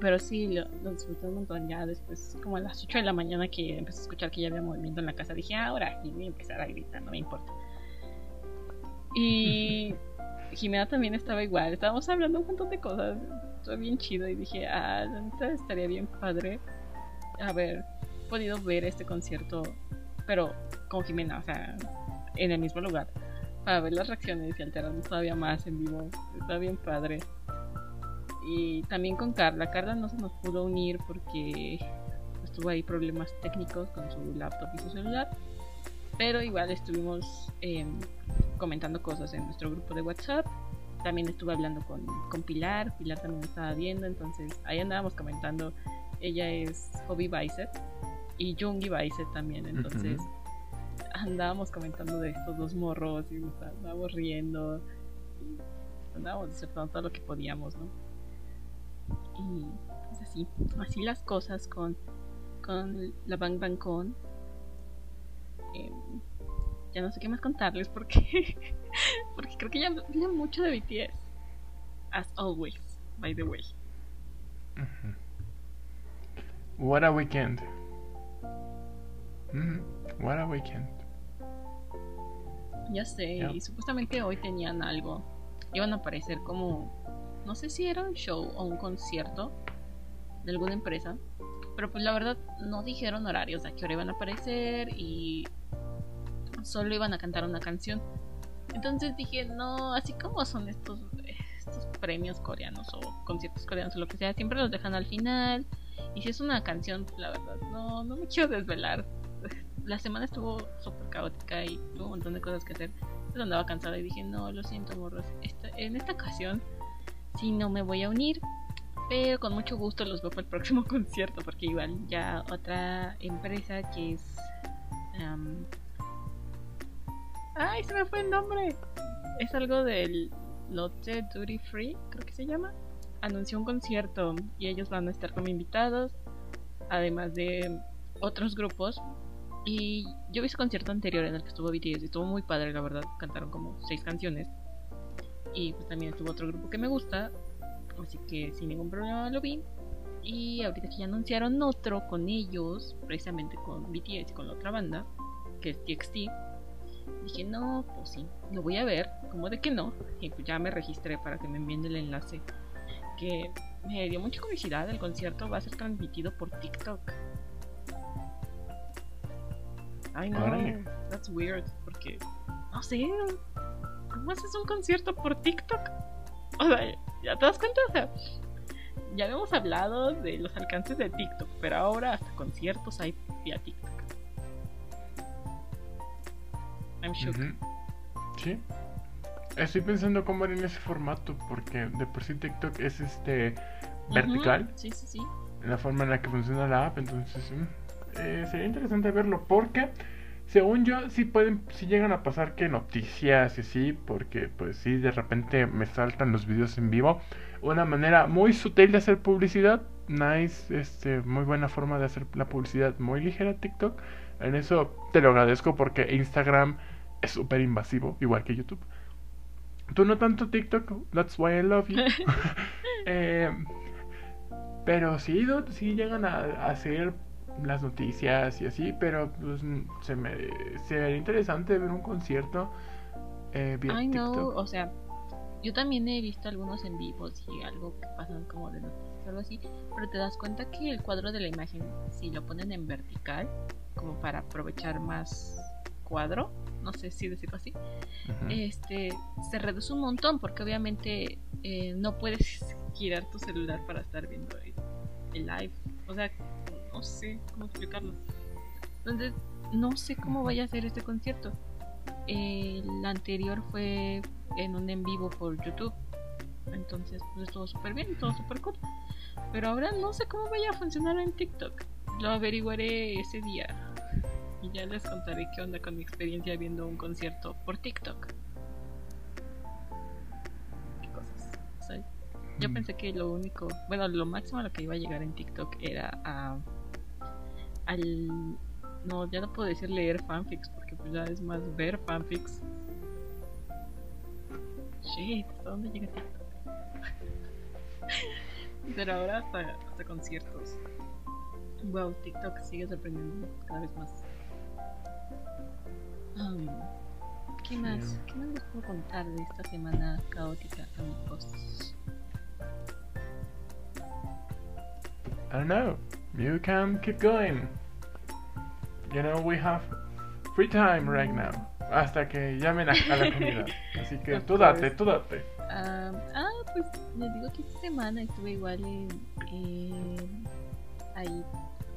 Pero sí, lo, lo, disfruté un montón ya después, como a las 8 de la mañana que empecé a escuchar que ya había movimiento en la casa, dije, ahora y voy a empezar a gritar, no me importa. Y (laughs) Jimena también estaba igual, estábamos hablando un montón de cosas, estuvo bien chido y dije, ah, estaría bien padre haber podido ver este concierto, pero con Jimena, o sea, en el mismo lugar, para ver las reacciones y alterarnos todavía más en vivo, está bien padre. Y también con Carla, Carla no se nos pudo unir porque estuvo ahí problemas técnicos con su laptop y su celular, pero igual estuvimos eh, comentando cosas en nuestro grupo de WhatsApp. También estuve hablando con, con Pilar, Pilar también estaba viendo, entonces ahí andábamos comentando, ella es Hobby Bicep y Jungi Bicep también, entonces andábamos comentando de estos dos morros y andábamos riendo y andábamos disertando todo lo que podíamos, ¿no? Y pues así, así las cosas con, con la Bang Bang Con. Eh, ya no sé qué más contarles porque (laughs) porque creo que ya hablé mucho de BTS. As always, by the way. Uh -huh. What a weekend. Mm -hmm. What a weekend. Ya sé, yeah. y supuestamente hoy tenían algo. Iban a aparecer como. No sé si era un show o un concierto de alguna empresa. Pero pues la verdad no dijeron horarios a qué hora iban a aparecer y solo iban a cantar una canción. Entonces dije, no, así como son estos, estos premios coreanos o conciertos coreanos o lo que sea, siempre los dejan al final. Y si es una canción, la verdad, no, no me quiero desvelar. La semana estuvo súper caótica y tuvo un montón de cosas que hacer. Entonces andaba cansada y dije, no, lo siento, morros. Esta, en esta ocasión sí no me voy a unir, pero con mucho gusto los veo para el próximo (laughs) concierto, porque igual ya otra empresa que es... am, ¡Ay, se me fue el nombre! Es algo del Lotte Duty Free, creo que se llama. Anunció un concierto y ellos van a estar como invitados, además de otros grupos. Y yo vi ese concierto anterior en el que estuvo BTS y estuvo muy padre, la verdad. Cantaron como seis canciones. Y pues también estuvo otro grupo que me gusta, así que sin ningún problema lo vi. Y ahorita que ya anunciaron otro con ellos, precisamente con BTS y con la otra banda, que es TXT, dije, no, pues sí, lo voy a ver, como de que no. Y pues ya me registré para que me envíen el enlace. Que me dio mucha curiosidad, el concierto va a ser transmitido por TikTok. Ay, no, that's weird, porque, no sé, ¿cómo haces un concierto por TikTok? O sea, ¿ya te das cuenta? O sea, ya habíamos hablado de los alcances de TikTok, pero ahora hasta conciertos hay vía TikTok. I'm shook. Ujú. Sí. Estoy pensando cómo en ese formato, porque de por sí TikTok es este vertical, Sí, sí, sí. la forma en la que funciona la app, entonces mm, eh, sería interesante verlo, porque según yo sí pueden, sí llegan a pasar que noticias y así, porque pues sí de repente me saltan los videos en vivo, una manera muy sutil de hacer publicidad, nice, este, muy buena forma de hacer la publicidad, muy ligera TikTok, en eso te lo agradezco porque Instagram es súper invasivo, igual que YouTube. Tú no tanto TikTok, that's why I love you. (laughs) (laughs) Eh, pero sí, sí llegan a, a hacer las noticias y así, pero pues se me se vería interesante ver un concierto eh, vía I know, TikTok. o sea, yo también he visto algunos en vivos y algo que pasan como de noticias o algo así, pero te das cuenta que el cuadro de la imagen, si lo ponen en vertical, como para aprovechar más cuadro, no sé si decirlo así, este se reduce un montón porque obviamente eh, no puedes girar tu celular para estar viendo el, el live. O sea, no sé cómo explicarlo. Entonces, no sé cómo vaya a ser este concierto. El anterior fue en un en vivo por YouTube. Entonces, pues estuvo súper bien, todo súper cool. Pero ahora no sé cómo vaya a funcionar en TikTok. Lo averiguaré ese día. Y ya les contaré qué onda con mi experiencia viendo un concierto por TikTok. Qué cosas. O sea, yo Mm. pensé que lo único, bueno, lo máximo a lo que iba a llegar en TikTok era a al no, ya no puedo decir leer fanfics porque pues ya es más ver fanfics. Shit, ¿hasta dónde llega TikTok? (laughs) Pero ahora hasta, hasta conciertos. Wow, TikTok sigue sorprendiendo cada vez más. Um, ¿Qué más? ¿Qué más les puedo contar de esta semana caótica, amigos? I don't know. You can keep going. You know, we have free time right now. Hasta que llamen a, a la comida. (laughs) Así que tú date, tú date. Ah, ah, pues les digo que esta semana estuve igual en, ahí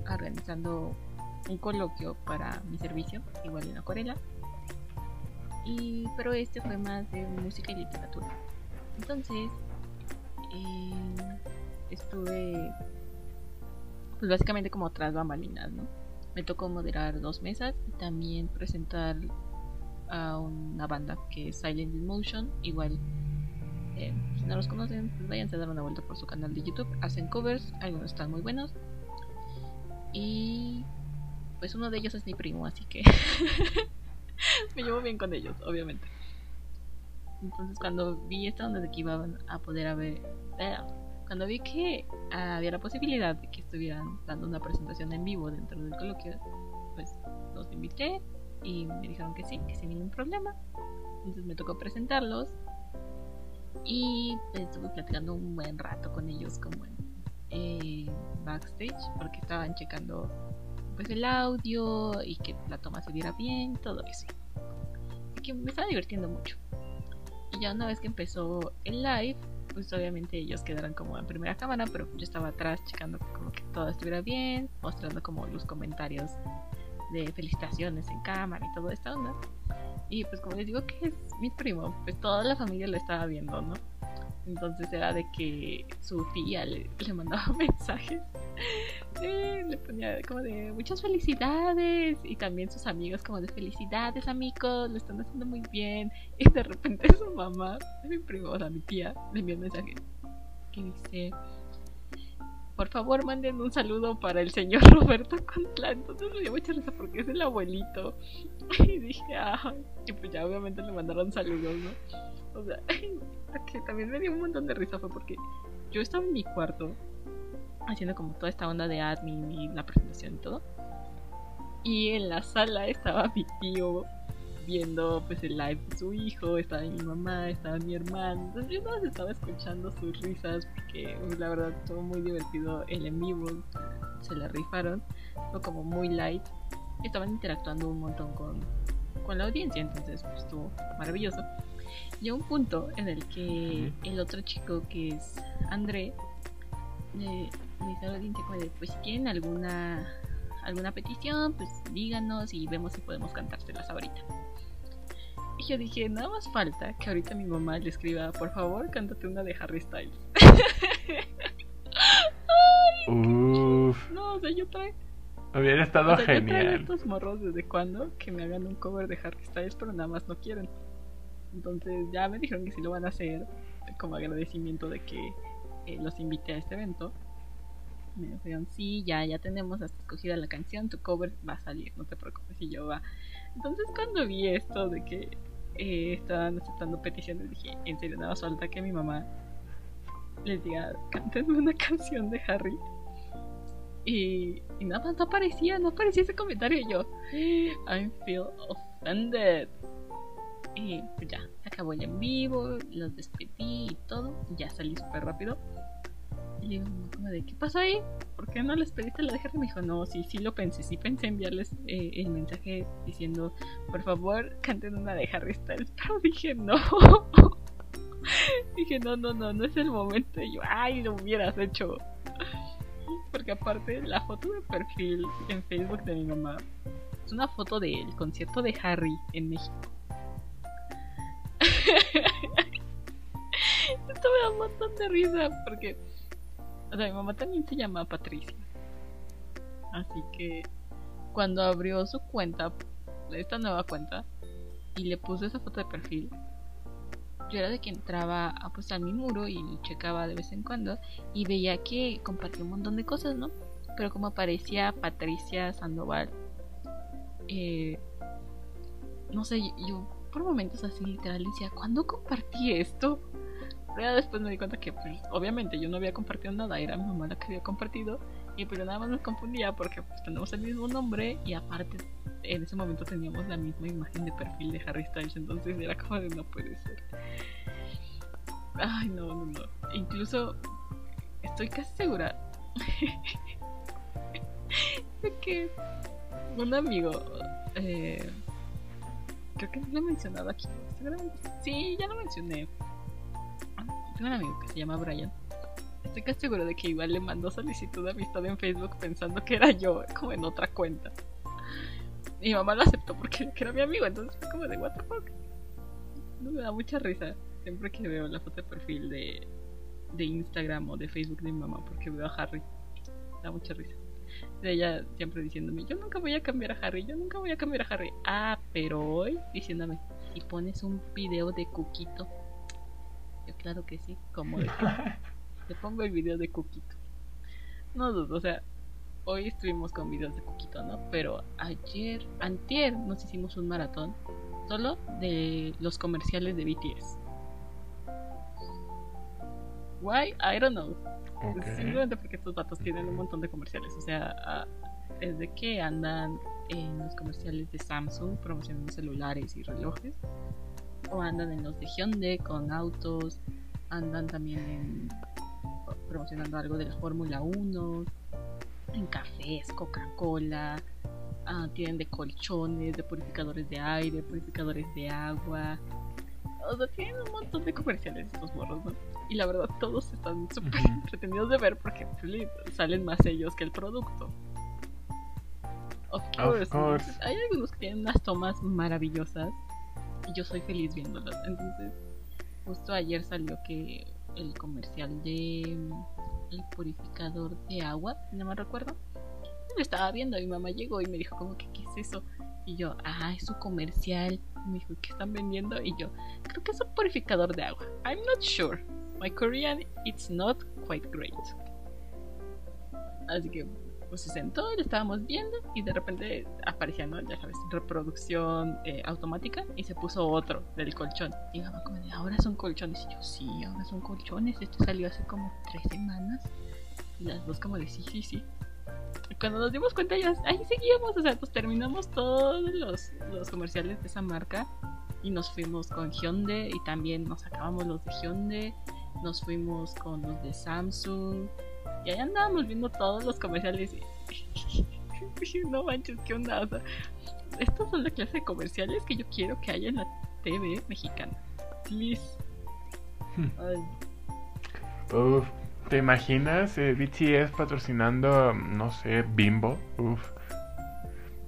organizando un coloquio para mi servicio, igual en acuarela. Y, pero este fue más de música y literatura. Entonces, eh, estuve pues básicamente como tras bambalinas, ¿no? Me tocó moderar dos mesas y también presentar a una banda que es Silent in Motion, igual eh, si no los conocen, pues váyanse a dar una vuelta por su canal de YouTube. Hacen covers, algunos están muy buenos. Y pues uno de ellos es mi primo, así que (laughs) me llevo bien con ellos, obviamente. Entonces cuando vi esta onda de que iban a poder haber... eh, cuando vi que había la posibilidad de que estuvieran dando una presentación en vivo dentro del coloquio, pues los invité y me dijeron que sí, que sin ningún problema. Entonces me tocó presentarlos y pues, estuve platicando un buen rato con ellos como en eh, backstage porque estaban checando pues el audio y que la toma se viera bien, todo eso. Y que me estaba divirtiendo mucho. Y ya una vez que empezó el live, pues obviamente ellos quedaron como en primera cámara, pero yo estaba atrás checando como que todo estuviera bien, mostrando como los comentarios de felicitaciones en cámara y toda esta onda. Y pues como les digo que es mi primo, pues toda la familia lo estaba viendo, ¿no? Entonces era de que su tía le, mandaba (laughs) mensajes. Eh, le ponía como de muchas felicidades. Y también sus amigos como de felicidades amigos, lo están haciendo muy bien. Y de repente su mamá, mi primo, o sea, mi tía, le envió un mensaje que dice por favor manden un saludo para el señor (laughs) Roberto Contla. Entonces me dio mucha risa porque es el abuelito. (laughs) Y dije, ah, (laughs) y pues ya obviamente le mandaron saludos, ¿no? O sea, (laughs) que también me dio un montón de risa fue porque yo estaba en mi cuarto haciendo como toda esta onda de admin y la presentación y todo. Y en la sala estaba mi tío viendo pues el live de su hijo, estaba mi mamá, estaba mi hermano. Entonces yo nada estaba escuchando sus risas porque la verdad estuvo muy divertido el en vivo, se la rifaron, fue como muy light. Estaban interactuando un montón con, con la audiencia, entonces pues, estuvo maravilloso. Y a un punto en el que el otro chico que es André le dice a la audiencia como de, pues si quieren alguna alguna petición, pues díganos y vemos si podemos cantárselas ahorita. Y yo dije, nada más falta que ahorita mi mamá le escriba, por favor, cántate una de Harry Styles. (laughs) Uf. No, o sea, yo traigo. Hubiera estado O sea, yo traigo genial. estos morros desde cuándo que me hagan un cover de Harry Styles, pero nada más no quieren. Entonces ya me dijeron que sí lo van a hacer como agradecimiento de que eh, los invité a este evento. Me dijeron, sí, ya, ya tenemos hasta escogida la canción, tu cover va a salir, no te preocupes, y yo va. Entonces cuando vi esto de que eh, estaban aceptando peticiones, dije, en serio, nada más falta que mi mamá les diga, cántenme una (laughs) canción de Harry. Y, y nada más no aparecía, no aparecía ese comentario y yo, (gasps) I feel offended. Y pues ya, acabó el en vivo, los despedí y todo, y ya salí súper rápido. Y le digo, como de, ¿qué pasó ahí? ¿Por qué no les pediste la de Harry? Me dijo, no, sí, sí lo pensé, sí pensé enviarles eh, el mensaje diciendo, por favor, canten una de Harry Styles, (laughs) pero dije, no. (laughs) dije, no, no, no, no es el momento. Y yo, ay, lo hubieras hecho. Porque aparte, la foto de perfil en Facebook de mi mamá es una foto del concierto de Harry en México. (laughs) Esto me da de risa porque, o sea, mi mamá también se llama Patricia. Así que cuando abrió su cuenta, esta nueva cuenta, y le puso esa foto de perfil, yo era de que entraba a, pues, a mi muro y checaba de vez en cuando y veía que compartía un montón de cosas, ¿no? Pero como aparecía Patricia Sandoval, eh, no sé, yo por momentos así literal decía, ¿cuándo compartí esto? Pero después me di cuenta que pues, obviamente yo no había compartido nada, era mi mamá la que había compartido y pero nada más me confundía porque pues, tenemos el mismo nombre y aparte en ese momento teníamos la misma imagen de perfil de Harry Styles, entonces era como de no puede ser. Ay, no, no, no. Incluso estoy casi segura (laughs) de que un amigo, eh, creo que no lo he mencionado aquí, seguramente sí, ya lo mencioné. Tengo un amigo que se llama Brian. Estoy casi seguro de que igual le mandó solicitud de amistad en Facebook pensando que era yo, como en otra cuenta. Mi mamá lo aceptó porque era mi amigo, entonces fue como de what the fuck. No me da mucha risa siempre que veo la foto de perfil de, de Instagram o de Facebook de mi mamá porque veo a Harry. Me da mucha risa. De ella siempre diciéndome, yo nunca voy a cambiar a Harry, yo nunca voy a cambiar a Harry. Ah, pero hoy diciéndome, si pones un video de Cuquito. Yo claro que sí, como de que (laughs) te pongo el video de Cuquito. No dudo, o sea, hoy estuvimos con videos de Cuquito, ¿no? Pero ayer, antier, nos hicimos un maratón solo de los comerciales de BTS. Why? I don't know. Ok. Simplemente porque estos datos tienen un montón de comerciales. O sea, ah, es de que andan en los comerciales de Samsung promocionando celulares y relojes. O andan en los de Hyundai con autos. Andan también en, promocionando algo de la Fórmula 1. En cafés, Coca-Cola. ah, tienen de colchones, de purificadores de aire, purificadores de agua. O sea, tienen un montón de comerciales estos morros, ¿no? Y la verdad, todos están súper entretenidos de ver porque salen más ellos que el producto. Of course. ¿no? course. Hay algunos que tienen unas tomas maravillosas. yo soy feliz viéndolos. Entonces, justo ayer salió que el comercial de el purificador de agua, no me recuerdo. Lo estaba viendo, mi mamá llegó y me dijo como que qué es eso. Y yo, ah, es un comercial. Me dijo, ¿qué están vendiendo? Y yo, creo que es un purificador de agua. I'm not sure. My Korean, it's not quite great. Así que pues se sentó y lo estábamos viendo y de repente aparecía, ¿no? Ya sabes, reproducción eh, automática y se puso otro del colchón. Y mamá como de, ahora son colchones. Y yo, sí, ahora son colchones. Esto salió hace como tres semanas. Y las dos como de, sí, sí, sí. Y cuando nos dimos cuenta ya, ahí seguíamos, o sea, pues terminamos todos los, los comerciales de esa marca y nos fuimos con Hyundai y también nos acabamos los de Hyundai, nos fuimos con los de Samsung y ahí andábamos viendo todos los comerciales y (laughs) no manches, qué onda, o sea, estas son la clase de comerciales que yo quiero que haya en la TV mexicana. Please. Ay. Uf, ¿te imaginas eh, BTS patrocinando, no sé, Bimbo? Uf.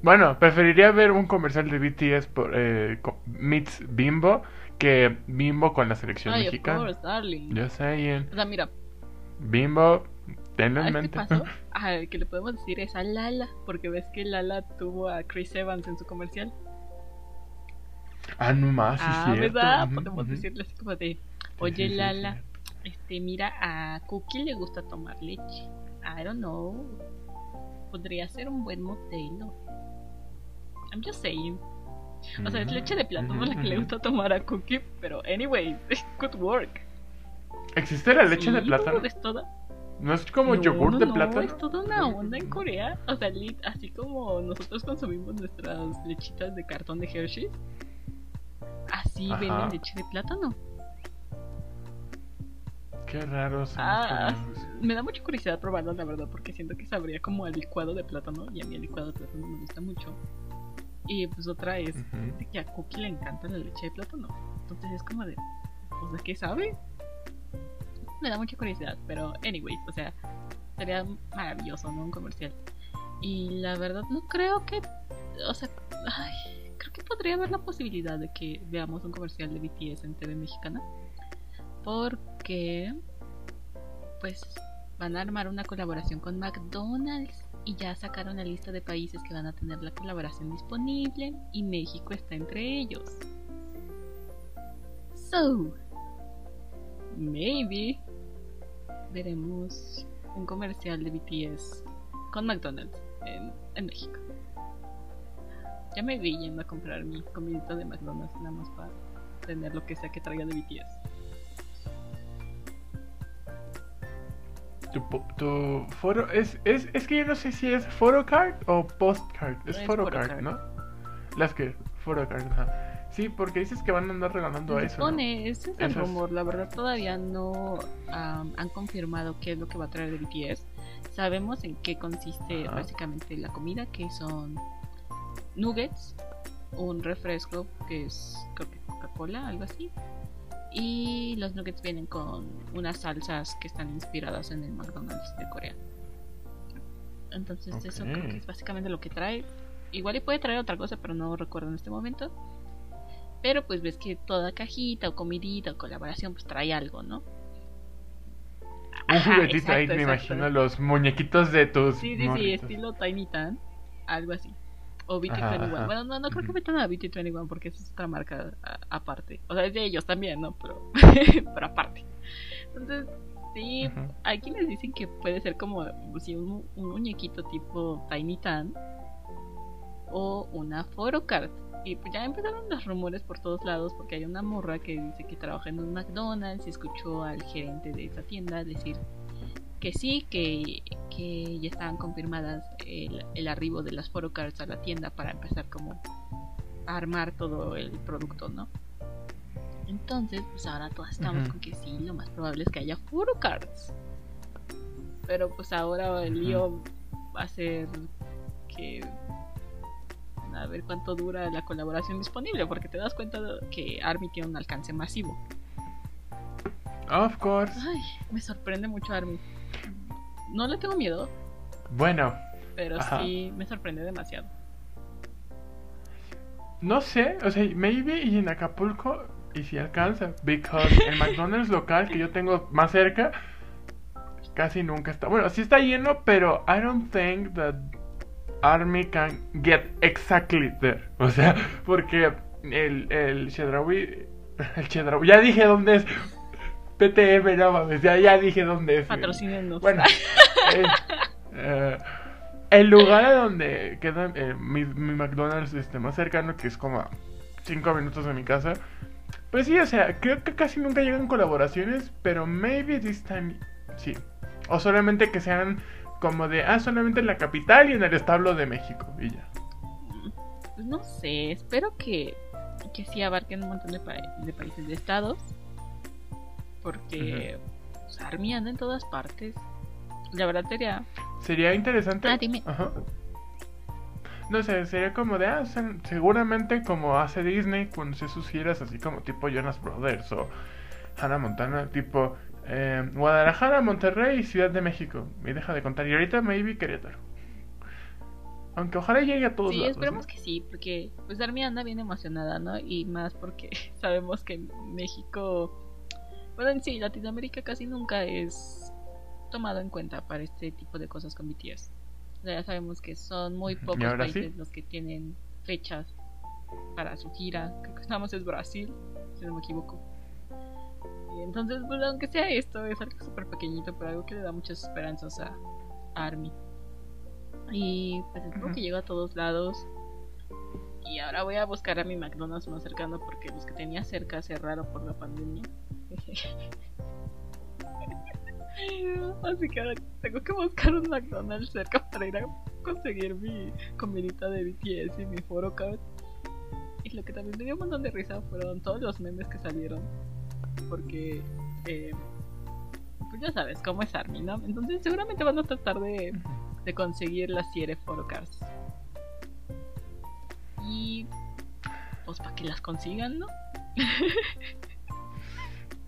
Bueno, preferiría ver un comercial de BTS por, eh, meets Bimbo que Bimbo con la selección Ay, of mexicana. course, darling. Sé, Ian. O sea, mira, Bimbo, tenlo en ¿sabes qué mente. pasó? (laughs) Ah, el que le podemos decir es a Lala, porque ves que Lala tuvo a Chris Evans en su comercial. ah, no más, sí, ah, cierto. ¿verdad? Podemos decirle así como de, Sí, oye sí, sí, Lala, cierto. este, mira, a Cookie le gusta tomar leche. I don't know. Podría ser un buen modelo. I'm just saying. O sea, es leche de plátano la que le gusta tomar a Cookie, pero anyway, (laughs) good work. ¿Existe la leche de Sí, plátano? Es toda... ¿No es como No, yogur de no, plátano? es toda una onda en Corea. O sea, así como nosotros consumimos nuestras lechitas de cartón de Hershey, así Ajá. venden leche de plátano. Qué raro Ah, me da mucha curiosidad probarlo, la verdad, porque siento que sabría como al licuado de plátano y a mí el licuado de plátano me gusta mucho. Y pues otra es que a Cookie le encanta la leche de plátano. Entonces es como de, pues de qué sabe. Me da mucha curiosidad, pero anyway, o sea, sería maravilloso, ¿no? Un comercial. Y la verdad no creo que, o sea, creo que podría haber la posibilidad de que veamos un comercial de BTS en TV mexicana. Porque, pues, van a armar una colaboración con McDonald's y ya sacaron la lista de países que van a tener la colaboración disponible y México está entre ellos. So, maybe veremos un comercial de BTS con McDonald's en, en México. Ya me vi yendo a comprar mi comidita de McDonald's nada más para tener lo que sea que traiga de BTS. Tu, tu foro es, es es que yo no sé si es photocard o postcard. Es, Es photocard, photocard. ¿no? Las que photocard, ajá. Sí, porque dices que van a andar regalando Se eso. ¿no? supone, ese es el Eso es- rumor. La verdad todavía no am, han confirmado qué es lo que va a traer de BTS. Sabemos en qué consiste Ajá. básicamente la comida, que son nuggets, un refresco que es creo que Coca-Cola, algo así. Y los nuggets vienen con unas salsas que están inspiradas en el McDonald's de Corea. Entonces eso creo que es básicamente lo que trae. Igual y puede traer otra cosa, pero no recuerdo en este momento. Pero pues ves que toda cajita o comidita o colaboración pues trae algo, ¿no? Un juguetito ahí, me imagino los muñequitos de tus. Sí, sí, sí, estilo Tiny Tan, algo así. O BT21. Ajá, ajá. Bueno, no, no creo que metan a BT21 porque esa es otra marca aparte. O sea, es de ellos también, ¿no? Pero, (laughs) pero aparte. Entonces, sí, Ujú. hay quienes dicen que puede ser como si un, un muñequito tipo Tiny Tan o una photocard. Y pues ya empezaron los rumores por todos lados porque hay una morra que dice que trabaja en un McDonald's y escuchó al gerente de esa tienda decir que sí, que, que ya estaban confirmadas el, el arribo de las photocards a la tienda para empezar como a armar todo el producto, ¿no? Entonces, pues ahora todas estamos con que sí, lo más probable es que haya photocards. Pero pues ahora el lío va a ser que a ver cuánto dura la colaboración disponible, porque te das cuenta que Army tiene un alcance masivo. Of course. Ay, me sorprende mucho Army. No le tengo miedo, Bueno, pero Ajá. sí me sorprende demasiado. No sé, o sea, maybe y en Acapulco y si alcanza, because el (laughs) McDonald's local que yo tengo más cerca casi nunca está. Bueno, sí está lleno, pero I don't think that Army can get exactly there. O sea, porque el, el Chedraui. El Chedraui. Ya dije dónde es. PTM, no mames. Ya, ya dije dónde es. Patrocínenos. Bueno. eh, eh, el lugar a donde queda eh, mi, mi McDonald's este, más cercano, que es como a 5 minutos de mi casa. Pues sí, o sea, creo que casi nunca llegan colaboraciones, pero maybe this time sí. O solamente que sean como de, ah, solamente en la capital y en el establo de México, y ya. Pues no sé, espero que, que sí abarquen un montón de, pa- de países, de estados. Porque pues, Army anda en todas partes. La verdad sería... Sería interesante. Ah, dime. Ajá. No sé, sería como de, ah, seguramente como hace Disney con sus giras así como tipo Jonas Brothers o Hannah Montana, tipo eh, Guadalajara, Monterrey y Ciudad de México. Y deja de contar. Y ahorita maybe Querétaro. Aunque ojalá llegue a todos Sí, lados. esperemos ¿no? que sí, porque pues Army anda bien emocionada, ¿no? Y más porque (laughs) sabemos que México, bueno, en sí, Latinoamérica casi nunca es tomado en cuenta para este tipo de cosas con BTS. O sea, ya sabemos que son muy Ujú. ¿Y pocos sí? países los que tienen fechas para su gira. Creo que estamos es Brasil, si no me equivoco. Entonces, pues aunque sea esto, es algo súper pequeñito, pero algo que le da muchas esperanzas a, a Army. Y pues espero Ujú. que llegue a todos lados. Y ahora voy a buscar a mi McDonald's más cercano porque los que tenía cerca cerraron por la pandemia. (laughs) Así que ahora tengo que buscar un McDonald's cerca para ir a conseguir mi comidita de BTS y mi foro card. Y lo que también me dio un montón de risa fueron todos los memes que salieron. Porque, eh, pues ya sabes cómo es Army, ¿no? Entonces seguramente van a tratar de, de conseguir las Sierra Foro Cards. Y pues para que las consigan, ¿no? (laughs)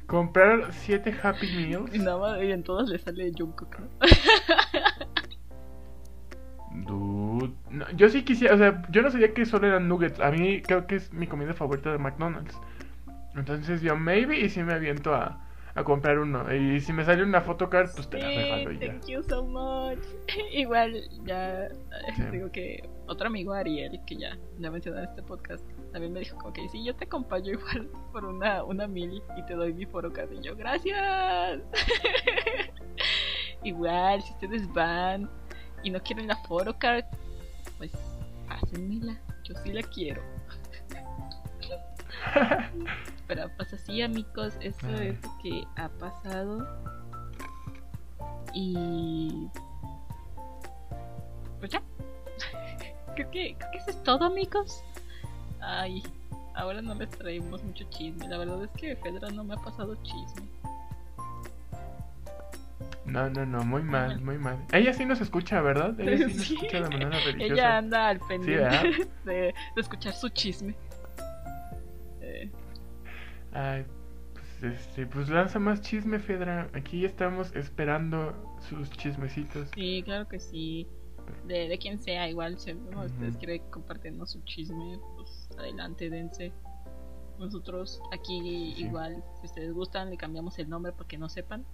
Comprar 7 Happy Meals. Y nada más, y en todas le sale Jungkook, ¿no? (laughs) Dude. No, yo sí quisiera, o sea, yo no sabía que solo eran nuggets. A mí creo que es mi comida favorita de McDonald's. Entonces yo maybe y si me aviento a, a comprar uno. Y si me sale una photocard, pues te la regalo y ya. thank you so much. (laughs) Igual, ya Sí. digo que otro amigo Ariel, que ya ya mencioné en este podcast, también me dijo como que sí, yo te acompaño igual (laughs) por una, una mil y te doy mi foro card". Y yo, gracias. (laughs) igual, si ustedes van y no quieren la foro card, pues pásenmela, yo sí la quiero. Pero pues así amigos, eso Ay. es lo que ha pasado. Y pues ya. (laughs) creo que creo que eso es todo amigos. Ay, ahora no les traemos mucho chisme. La verdad es que Fedra no me ha pasado chisme. No, no, no, muy mal, muy mal. Ella sí nos escucha, ¿verdad? Ella sí nos (laughs) escucha de manera religiosa. Ella anda al pendiente (laughs) de escuchar su chisme. Ay, pues, este, pues lanza más chisme, Fedra. Aquí estamos esperando sus chismecitos. Sí, claro que sí. De, de quien sea, igual si de ustedes Ujú. quiere compartirnos su chisme, pues adelante, dense. Nosotros aquí Sí. igual, si ustedes gustan, le cambiamos el nombre para que no sepan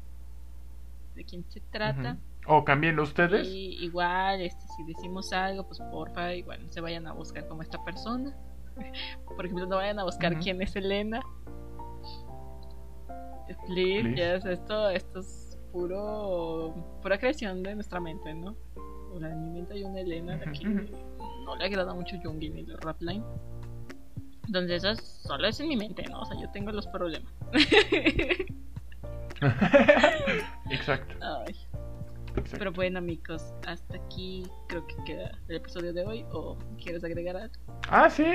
de quién se trata. O cámbienlo ustedes. Y igual, este, si decimos algo, pues porfa, igual no se vayan a buscar como esta persona. (laughs) Por ejemplo, no vayan a buscar quién es Elena. Please. yes, esto, esto es puro, pura creación de nuestra mente, ¿no? O sea, en mi mente hay una Elena de aquí no le agrada mucho Jungi ni el rap line. Entonces, eso es- solo es en mi mente, ¿no? O sea, yo tengo los problemas. (laughs) exacto, Ay. exacto. Pero bueno, amigos, hasta aquí creo que queda el episodio de hoy. ¿O quieres agregar algo? Ah, sí.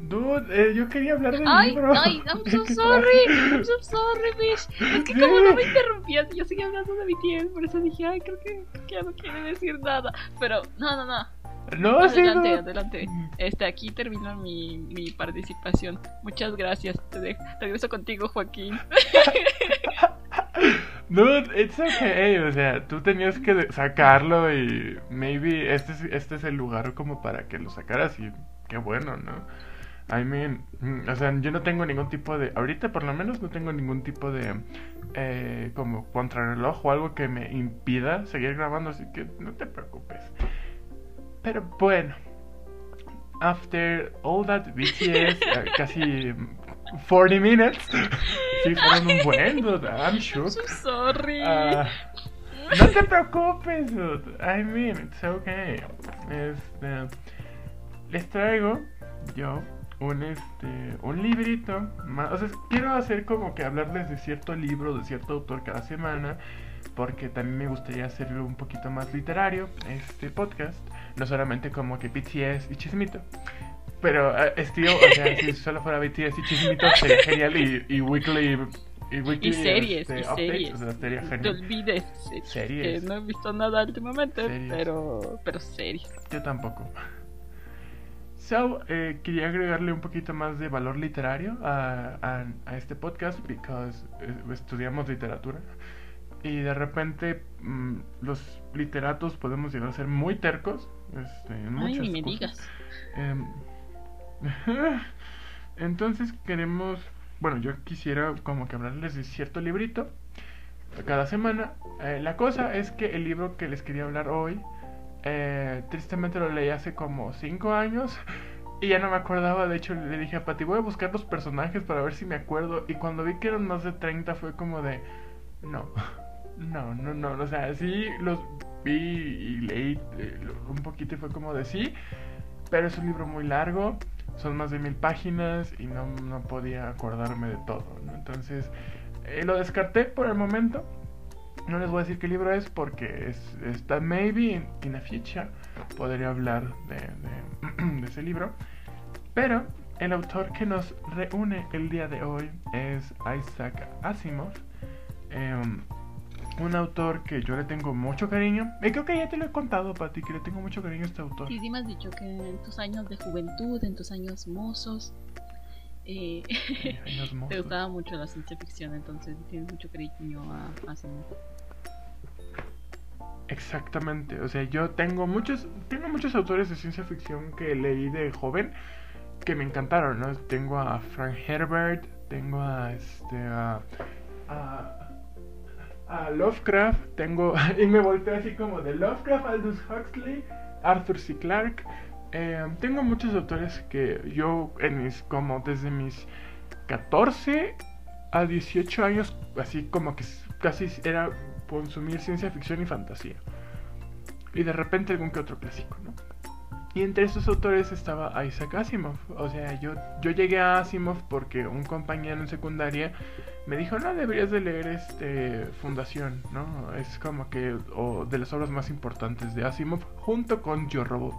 Dude, eh, yo quería hablar del Ay, libro. ay, I'm (laughs) so ¿Qué sorry. I'm so sorry, bitch. Es que Sí. como no me interrumpías, yo seguía hablando de BTS. Por eso dije, ay, creo que, creo que ya no quiere decir nada. Pero, no, no, no. No, sí, Adelante, no. adelante. Este, aquí termina mi, mi participación. Muchas gracias. Te dejo. Regreso contigo, Joaquín. (laughs) Dude, it's okay. O sea, tú tenías que de- sacarlo y maybe este es, este es el lugar como para que lo sacaras y qué bueno, ¿no? I mean, mm, o sea, yo no tengo ningún tipo de, ahorita por lo menos no tengo ningún tipo de, eh, como contrarreloj o algo que me impida seguir grabando, así que no te preocupes. Pero bueno, after all that BTS, uh, (laughs) casi 40 minutes, sí fueron un buen, (laughs) dude, I'm shook. So sorry. Ah, no te preocupes, dude. I mean, it's okay. Este, les traigo yo un este un librito más, o sea, quiero hacer como que hablarles de cierto libro, de cierto autor cada semana, porque también me gustaría hacerlo un poquito más literario este podcast, no solamente como que BTS y chismito. Pero uh, estilo, o sea, si solo fuera BTS y chismito sería genial y, y weekly y, weekly, Y series, este, y updates, series. o sea, sería No te olvides. eh, Series. Que no he visto nada últimamente, Series. pero pero series. Yo tampoco. So, eh, quería agregarle un poquito más de valor literario a, a, a este podcast, because eh, estudiamos literatura. Y de repente mm, los literatos podemos llegar a ser muy tercos. Este, en Ay, muchas ni me cosas. digas. Em, (laughs) entonces queremos, bueno, yo quisiera como que hablarles de cierto librito cada semana. Eh, la cosa es que el libro que les quería hablar hoy, eh, tristemente lo leí hace como 5 años y ya no me acordaba. De hecho, le dije a Pati, voy a buscar los personajes para ver si me acuerdo. Y cuando vi que eran más de 30 fue como de, no, (laughs) no, no, no. O sea, sí los vi y leí eh, un poquito y fue como de sí, pero es un libro muy largo. Son más de mil páginas y no, no podía acordarme de todo. Entonces, eh, lo descarté por el momento. No les voy a decir qué libro es porque es, está maybe in the future. Podría hablar (clears throat) de ese libro. Pero el autor que nos reúne el día de hoy es Isaac Asimov. Em, un autor que yo le tengo mucho cariño. Y creo que ya te lo he contado, Pati, que le tengo mucho cariño a este autor. Sí, sí me has dicho que en tus años de juventud, en tus años mozos, Años te (laughs) gustaba mucho la ciencia ficción, entonces tienes mucho cariño a Asimov. Exactamente, o sea, yo tengo muchos, tengo muchos autores de ciencia ficción que leí de joven que me encantaron, ¿no? Tengo a Frank Herbert, tengo a este a, a, a Lovecraft, tengo (laughs) y me volteé así como de Lovecraft, Aldous Huxley, Arthur C. Clarke. Eh, tengo muchos autores que yo en mis como desde mis 14 a 18 años, así como que casi era consumir ciencia ficción y fantasía. Y de repente algún que otro clásico, ¿no? Y entre estos autores estaba Isaac Asimov. O sea, yo, yo llegué a Asimov porque un compañero en secundaria me dijo, no, deberías de leer este Fundación, ¿no? Es como que o de las obras más importantes de Asimov junto con Yo Robot.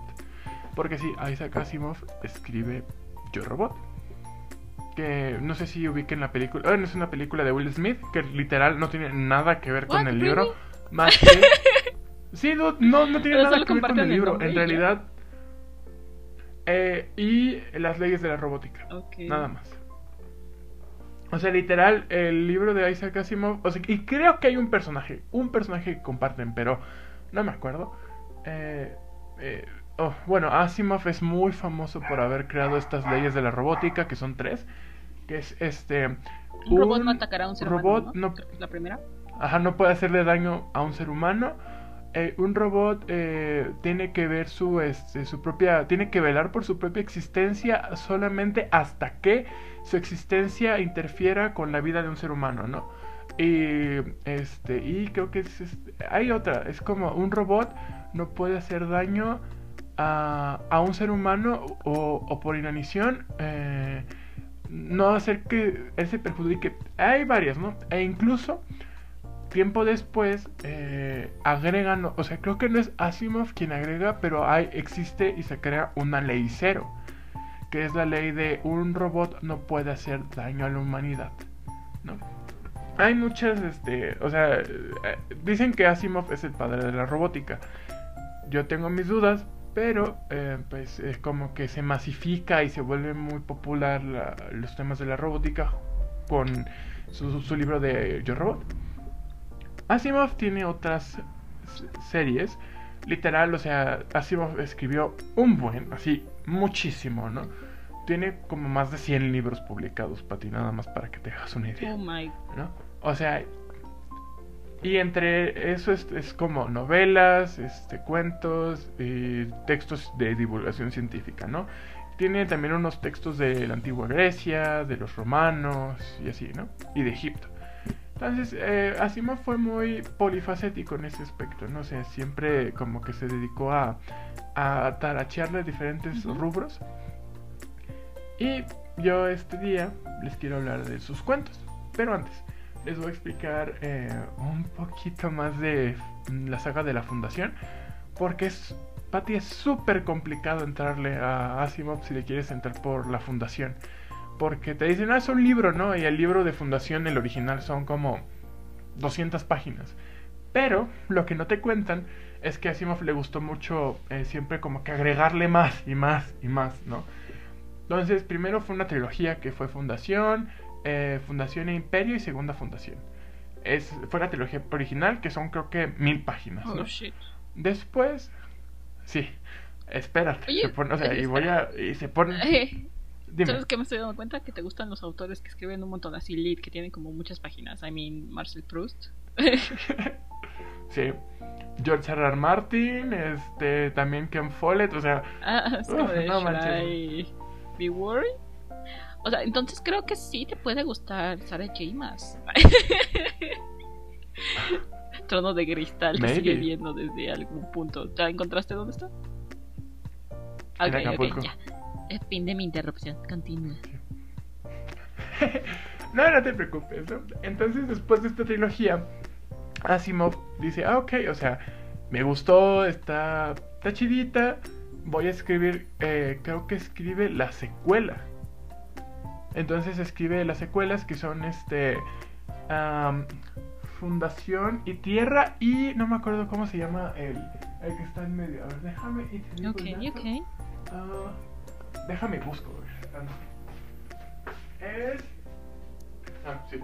Porque sí, Isaac Asimov escribe Yo Robot que no sé si ubiquen la película. Bueno, es una película de Will Smith que literal no tiene nada que ver con el really? libro. Más que. (laughs) Sí, no, no, no tiene Pero nada que ver con el el libro. En realidad. eh, y las leyes de la robótica. Nada más. O sea, literal, el libro de Isaac Asimov. O sea, y creo que hay un personaje. Un personaje que comparten, pero no me acuerdo. Eh, eh, oh, bueno, Asimov es muy famoso por haber creado estas leyes de la robótica, que son tres. Que es este. Un robot no atacará a un ser robot humano, ¿no? no- la primera. Ajá, no puede hacerle daño a un ser humano. Eh, un robot eh, tiene que ver su, este, su propia, tiene que velar por su propia existencia solamente hasta que su existencia interfiera con la vida de un ser humano, ¿no? Y este, y creo que es, es- hay otra, es como un robot no puede hacer daño a, a un ser humano o, por inanición. eh, no hacer que él se perjudique. Hay varias, ¿no? E incluso tiempo después eh, agregan, o sea, creo que no es Asimov quien agrega, pero existe y se crea una ley cero, que es la ley de un robot no puede hacer daño a la humanidad, ¿no? Hay muchas, este, o sea, eh, dicen que Asimov es el padre de la robótica. Yo tengo mis dudas, pero eh, pues es como que se masifica y se vuelve muy popular la- los temas de la robótica con su, su libro de Yo Robot. Asimov tiene otras series, literal, o sea, Asimov escribió un buen, así, muchísimo, ¿no? Tiene como más de 100 libros publicados, Pati, nada más para que te hagas una idea. Oh my. ¿no? O sea, y entre eso es, es como novelas, este, cuentos y textos de divulgación científica, ¿no? Tiene también unos textos de la antigua Grecia, de los romanos y así, ¿no? Y de Egipto. Entonces, eh, Asimov fue muy polifacético en ese aspecto, ¿no? O sea, siempre como que se dedicó a, a tarachearle diferentes rubros. Y yo este día les quiero hablar de sus cuentos. Pero antes, les voy a explicar eh, un poquito más de la saga de la Fundación. Porque es, Patty, es súper complicado entrarle a Asimov si le quieres entrar por la Fundación. Porque te dicen, ah, es un libro, ¿no? Y el libro de Fundación, el original, son como 200 páginas. Pero lo que no te cuentan es que a Asimov le gustó mucho eh, siempre como que agregarle más y más y más, ¿no? Entonces, primero fue una trilogía que fue Fundación, eh, Fundación e Imperio y Segunda Fundación. Es, fue la trilogía original, que son creo que mil páginas, Oh ¿no? shit. Después, sí, espérate, Oye, se pone, o sea, y voy a, y se pone, (laughs) dime, ¿Sabes qué me estoy dando cuenta? Que te gustan los autores que escriben un montón así lead, que tienen como muchas páginas. I mean, Marcel Proust. (laughs) sí, George R. R. Martin, este, también Ken Follett, o sea, Ah, es como Uf, de no Be Worried? O sea, entonces creo que sí te puede gustar Sarah J. Maas. (laughs) Trono de cristal que Maybe. sigue viendo desde algún punto. ¿Ya encontraste dónde está? En Ok, ok, ya. Fin de mi interrupción. Continúa. (laughs) No, no te preocupes. ¿no? Entonces, después de esta trilogía, Asimov dice, ah, ok, o sea, me gustó, está, está chidita, voy a escribir, eh, creo que escribe la secuela. Entonces escribe las secuelas que son este, am, Fundación y Tierra y no me acuerdo cómo se llama el, el que está en medio. A ver, déjame y te digo Ok, el dato. ok. Ah, déjame busco. a ver. No. Es. Ah, sí.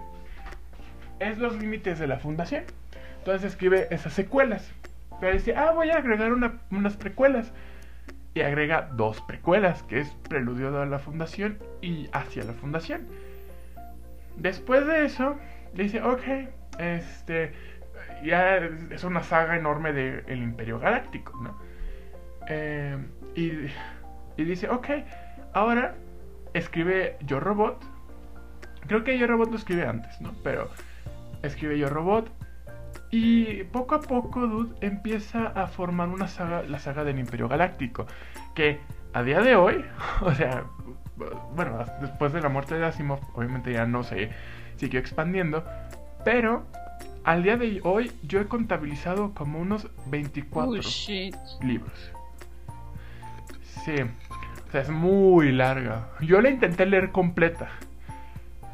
Es los límites de la fundación. Entonces escribe esas secuelas. Pero dice, ah, voy a agregar una- unas precuelas. Y agrega dos precuelas, que es Preludio a la Fundación y Hacia la Fundación. Después de eso, dice, ok, este, ya es una saga enorme del Imperio Galáctico, ¿no? Eh, y, y dice, ok, ahora escribe Yo Robot. Creo que Yo Robot lo escribe antes, ¿no? Pero escribe Yo Robot. Y poco a poco, Dude empieza a formar una saga, la saga del Imperio Galáctico. Que a día de hoy, (laughs) o sea, bueno, después de la muerte de Asimov, obviamente ya no se siguió expandiendo. Pero al día de hoy, yo he contabilizado como unos 24 Oh shit. libros. Sí, o sea, es muy larga. Yo la intenté leer completa.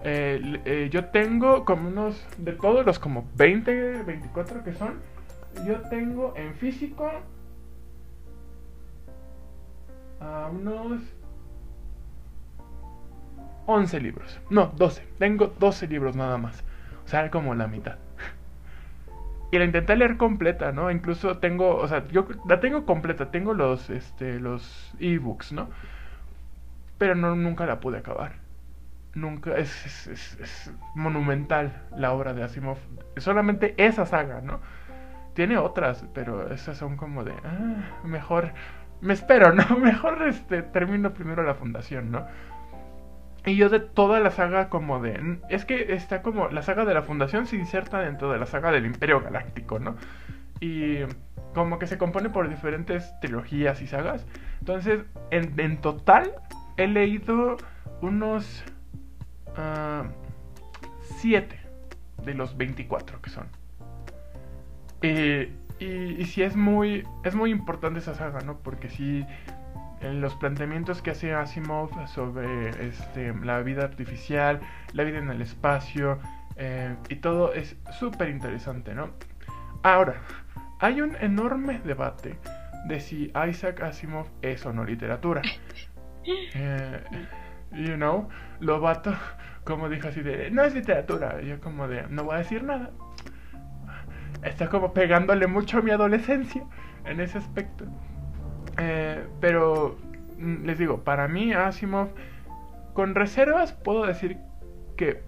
Eh, eh, yo tengo como unos, de todos los como 20, 24 que son, yo tengo en físico a unos 11 libros. No, 12. Tengo 12 libros nada más. O sea, como la mitad. (laughs) Y la intenté leer completa, ¿no? Incluso tengo, o sea, yo la tengo completa, tengo los, este, los ebooks, ¿no? Pero no, nunca la pude acabar. Nunca, es, monumental la obra de Asimov. Solamente esa saga, ¿no? Tiene otras, pero esas son como de, ah, mejor, me espero, ¿no? (laughs) Mejor, este, termino primero la fundación, ¿no? Y yo de toda la saga como de... Es que está como... La saga de la Fundación se inserta dentro de la saga del Imperio Galáctico, ¿no? Y como que se compone por diferentes trilogías y sagas. Entonces, en, en total, he leído unos... ah, siete de los 24 que son. Eh, y, y sí es muy... Es muy importante esa saga, ¿no? Porque sí en los planteamientos que hace Asimov sobre este, la vida artificial, la vida en el espacio eh, y todo es súper interesante, ¿no? Ahora, hay un enorme debate de si Isaac Asimov es o no literatura. (laughs) Eh, you know, Lobato, como dijo así de, no es literatura, yo como de, no voy a decir nada. Está como pegándole mucho a mi adolescencia en ese aspecto. Eh, pero mm, les digo, para mí Asimov, con reservas puedo decir que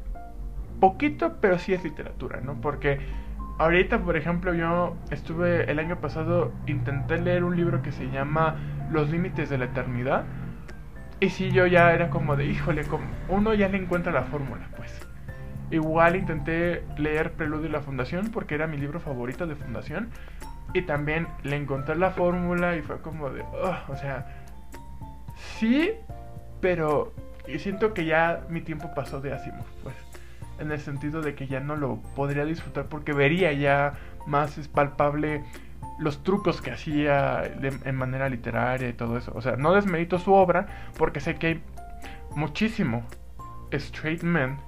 poquito, pero sí es literatura, ¿no? Porque ahorita, por ejemplo, yo estuve el año pasado, intenté leer un libro que se llama Los Límites de la Eternidad. Y sí, yo ya era como de, híjole, como uno ya le encuentra la fórmula, pues. Igual intenté leer Preludio y la Fundación porque era mi libro favorito de Fundación. Y también le encontré la fórmula y fue como de, o sea, sí, pero siento que ya mi tiempo pasó de Asimov, pues. En el sentido de que ya no lo podría disfrutar porque vería ya más palpable los trucos que hacía en manera literaria y todo eso. O sea, no desmerito su obra porque sé que hay muchísimo straight men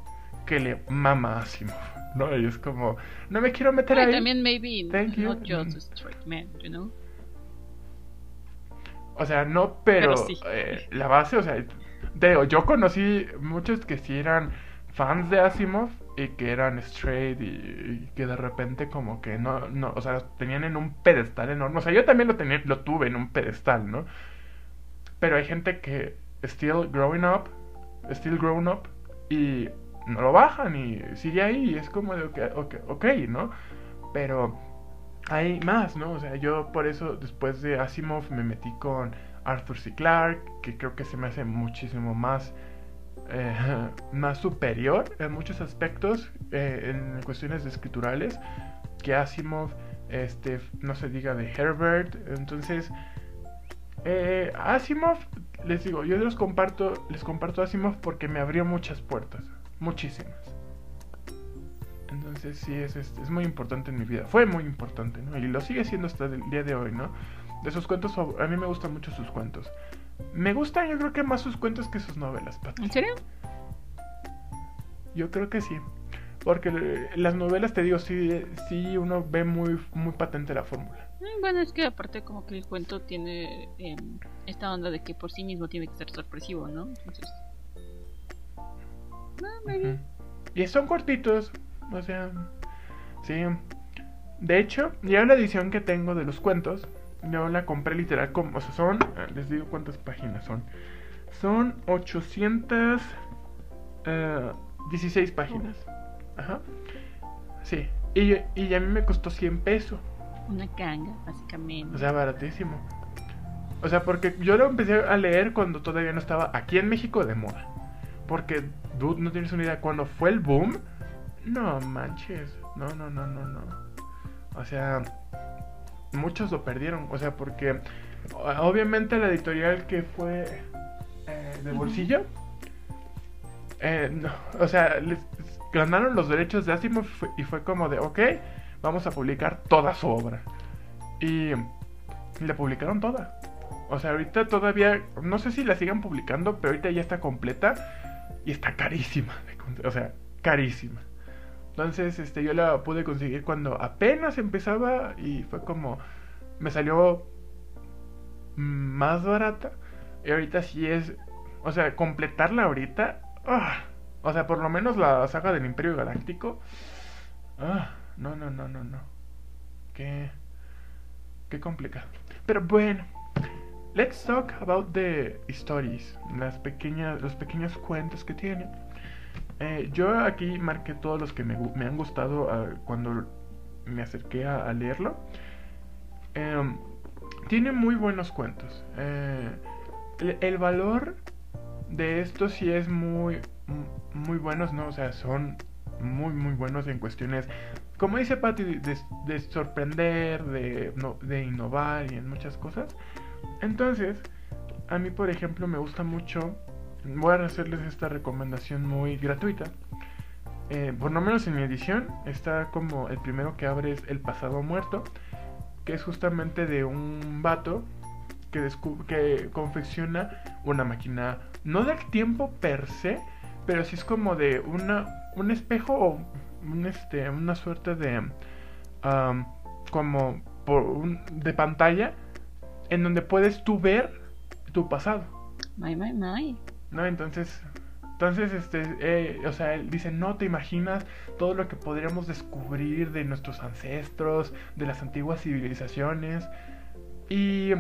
que le mama a Asimov. ¿no? Y es como, no me quiero meter ahí. También, maybe, Thank not just straight men, you know. O sea, no, pero, eh, la base, o sea, digo, yo conocí muchos que sí eran fans de Asimov y que eran straight y, que de repente como que no, no, o sea, tenían en un pedestal enorme. O sea, yo también lo, tenía, lo tuve en un pedestal, ¿no? Pero hay gente que still growing up, still growing up y no lo bajan y sigue ahí y es como de ok, okay ¿no? Pero hay más, ¿no? O sea, yo por eso después de Asimov me metí con Arthur C. Clarke, que creo que se me hace muchísimo más, eh, (laughs) más superior en muchos aspectos, eh, en cuestiones escriturales, que Asimov, este, no se diga de Herbert. Entonces, eh, Asimov, les digo, yo los comparto, les comparto Asimov porque me abrió muchas puertas muchísimas. Entonces sí, es, es, es, muy importante en mi vida. Fue muy importante, ¿no? Y lo sigue siendo hasta el día de hoy, ¿no? De sus cuentos, a mí me gustan mucho sus cuentos. Me gustan yo creo que más sus cuentos que sus novelas, ¿En serio? Yo creo que sí. Porque las novelas, te digo, sí, sí uno ve muy, muy patente la fórmula. Mm, bueno, es que aparte como que el cuento tiene em, esta onda de que por sí mismo tiene que ser sorpresivo, ¿no? Entonces... Y son cortitos, o sea, sí. De hecho, ya la edición que tengo de los cuentos, yo la compré literal, como, o sea, son, eh, les digo cuántas páginas son. Son 816 eh, páginas. Ajá. Sí. Y, y a mí me costó 100 pesos. Una canga, básicamente. O sea, baratísimo. O sea, porque yo lo empecé a leer cuando todavía no estaba aquí en México de moda. Porque, dude, no tienes una idea. Cuando fue el boom, no manches. No, no, no, no, no. O sea, muchos lo perdieron. O sea, porque obviamente la editorial que fue eh, de bolsillo, eh, no, o sea, les ganaron los derechos de Asimov y fue como de, ok, vamos a publicar toda su obra. Y la publicaron toda. O sea, ahorita todavía, no sé si la sigan publicando, pero ahorita ya está completa y está carísima. O sea, carísima. Entonces, este, yo la pude conseguir cuando apenas empezaba y fue como, me salió más barata. Y ahorita sí es, o sea, completarla ahorita, ah, o sea, por lo menos la saga del Imperio Galáctico, ah, no, no, no, no, no. Qué, qué complicado. Pero bueno, let's talk about the stories, las pequeñas, los pequeños cuentos que tiene. Eh, yo aquí marqué todos los que me, han gustado ah, cuando me acerqué a, leerlo. Em, tiene muy buenos cuentos. Eh, el, valor de estos sí es muy, muy buenos, ¿no? O sea, son muy, muy buenos en cuestiones, como dice Patty, de, sorprender, de, de innovar y en muchas cosas. Entonces, a mí por ejemplo me gusta mucho, voy a hacerles esta recomendación muy gratuita. Eh, por lo menos en mi edición está como el primero que abre es El pasado muerto, que es justamente de un vato que, que confecciona una máquina, no del tiempo per se, pero sí es como de una, un espejo o un, este, una suerte de... como por un, de pantalla en donde puedes tú ver tu pasado. My, my, my. ¿No? Entonces, entonces, este, eh, o sea, él dice, no te imaginas todo lo que podríamos descubrir de nuestros ancestros, de las antiguas civilizaciones. Y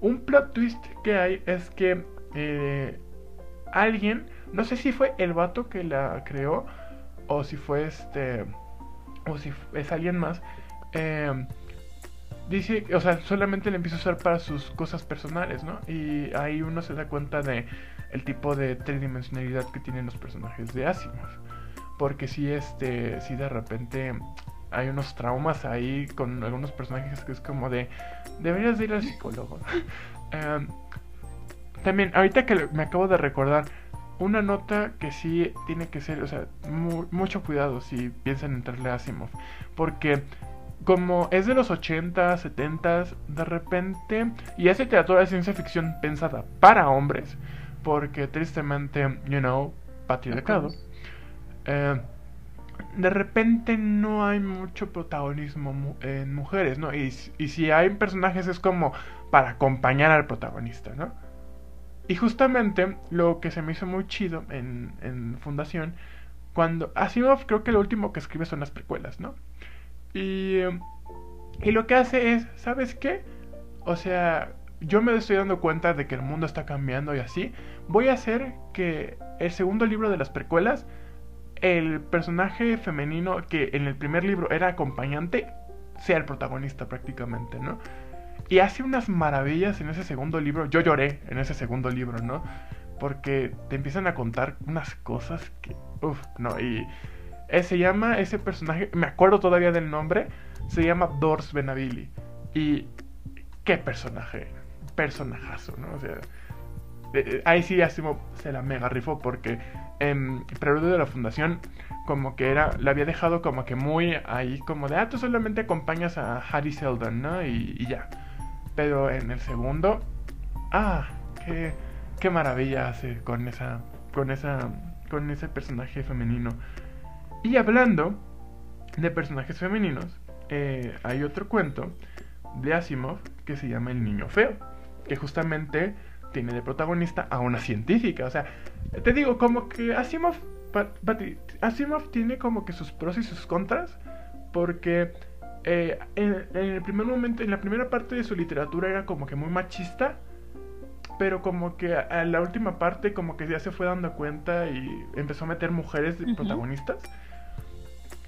un plot twist que hay es que eh, alguien, no sé si fue el vato que la creó o si fue este, o si es alguien más, eh, dice, o sea, solamente le empieza a usar para sus cosas personales, ¿no? Y ahí uno se da cuenta de el tipo de tridimensionalidad que tienen los personajes de Asimov. Porque si este, si de repente hay unos traumas ahí con algunos personajes que es como de, deberías ir al psicólogo. (laughs) Em, también, ahorita que me acabo de recordar, una nota que sí tiene que ser, o sea, mucho cuidado si piensan entrarle a Asimov. Porque como es de los 80, 70, de repente, y es literatura de ciencia ficción pensada para hombres, porque tristemente, you know, patriarcado, eh, de repente no hay mucho protagonismo en mujeres, ¿no? Y, y si hay personajes es como para acompañar al protagonista, ¿no? Y justamente lo que se me hizo muy chido en, en Fundación, cuando Asimov creo que lo último que escribe son las precuelas, ¿no? Y, y lo que hace es, ¿sabes qué? O sea, yo me estoy dando cuenta de que el mundo está cambiando y así. Voy a hacer que el segundo libro de las precuelas, el personaje femenino que en el primer libro era acompañante, sea el protagonista prácticamente, ¿no? Y hace unas maravillas en ese segundo libro. Yo lloré en ese segundo libro, ¿no? Porque te empiezan a contar unas cosas que... Uf, no, y eh, se llama ese personaje, me acuerdo todavía del nombre, se llama Dors Benavili. Y qué personaje, personajazo, ¿no? O sea, ahí sí Asimov se la mega rifó porque en Preludio de la Fundación como que era, la había dejado como que muy ahí como de, ah, tú solamente acompañas a Harry Seldon, ¿no? Y, y ya. Pero en el segundo, ah, qué, qué maravilla hace con esa, con esa, con ese personaje femenino. Y hablando de personajes femeninos, eh, hay otro cuento de Asimov que se llama El Niño Feo, que justamente tiene de protagonista a una científica. O sea, te digo, como que Asimov, Asimov tiene como que sus pros y sus contras, porque eh, en, el primer momento, en la primera parte de su literatura era como que muy machista, pero como que a, la última parte como que ya se fue dando cuenta y empezó a meter mujeres de protagonistas.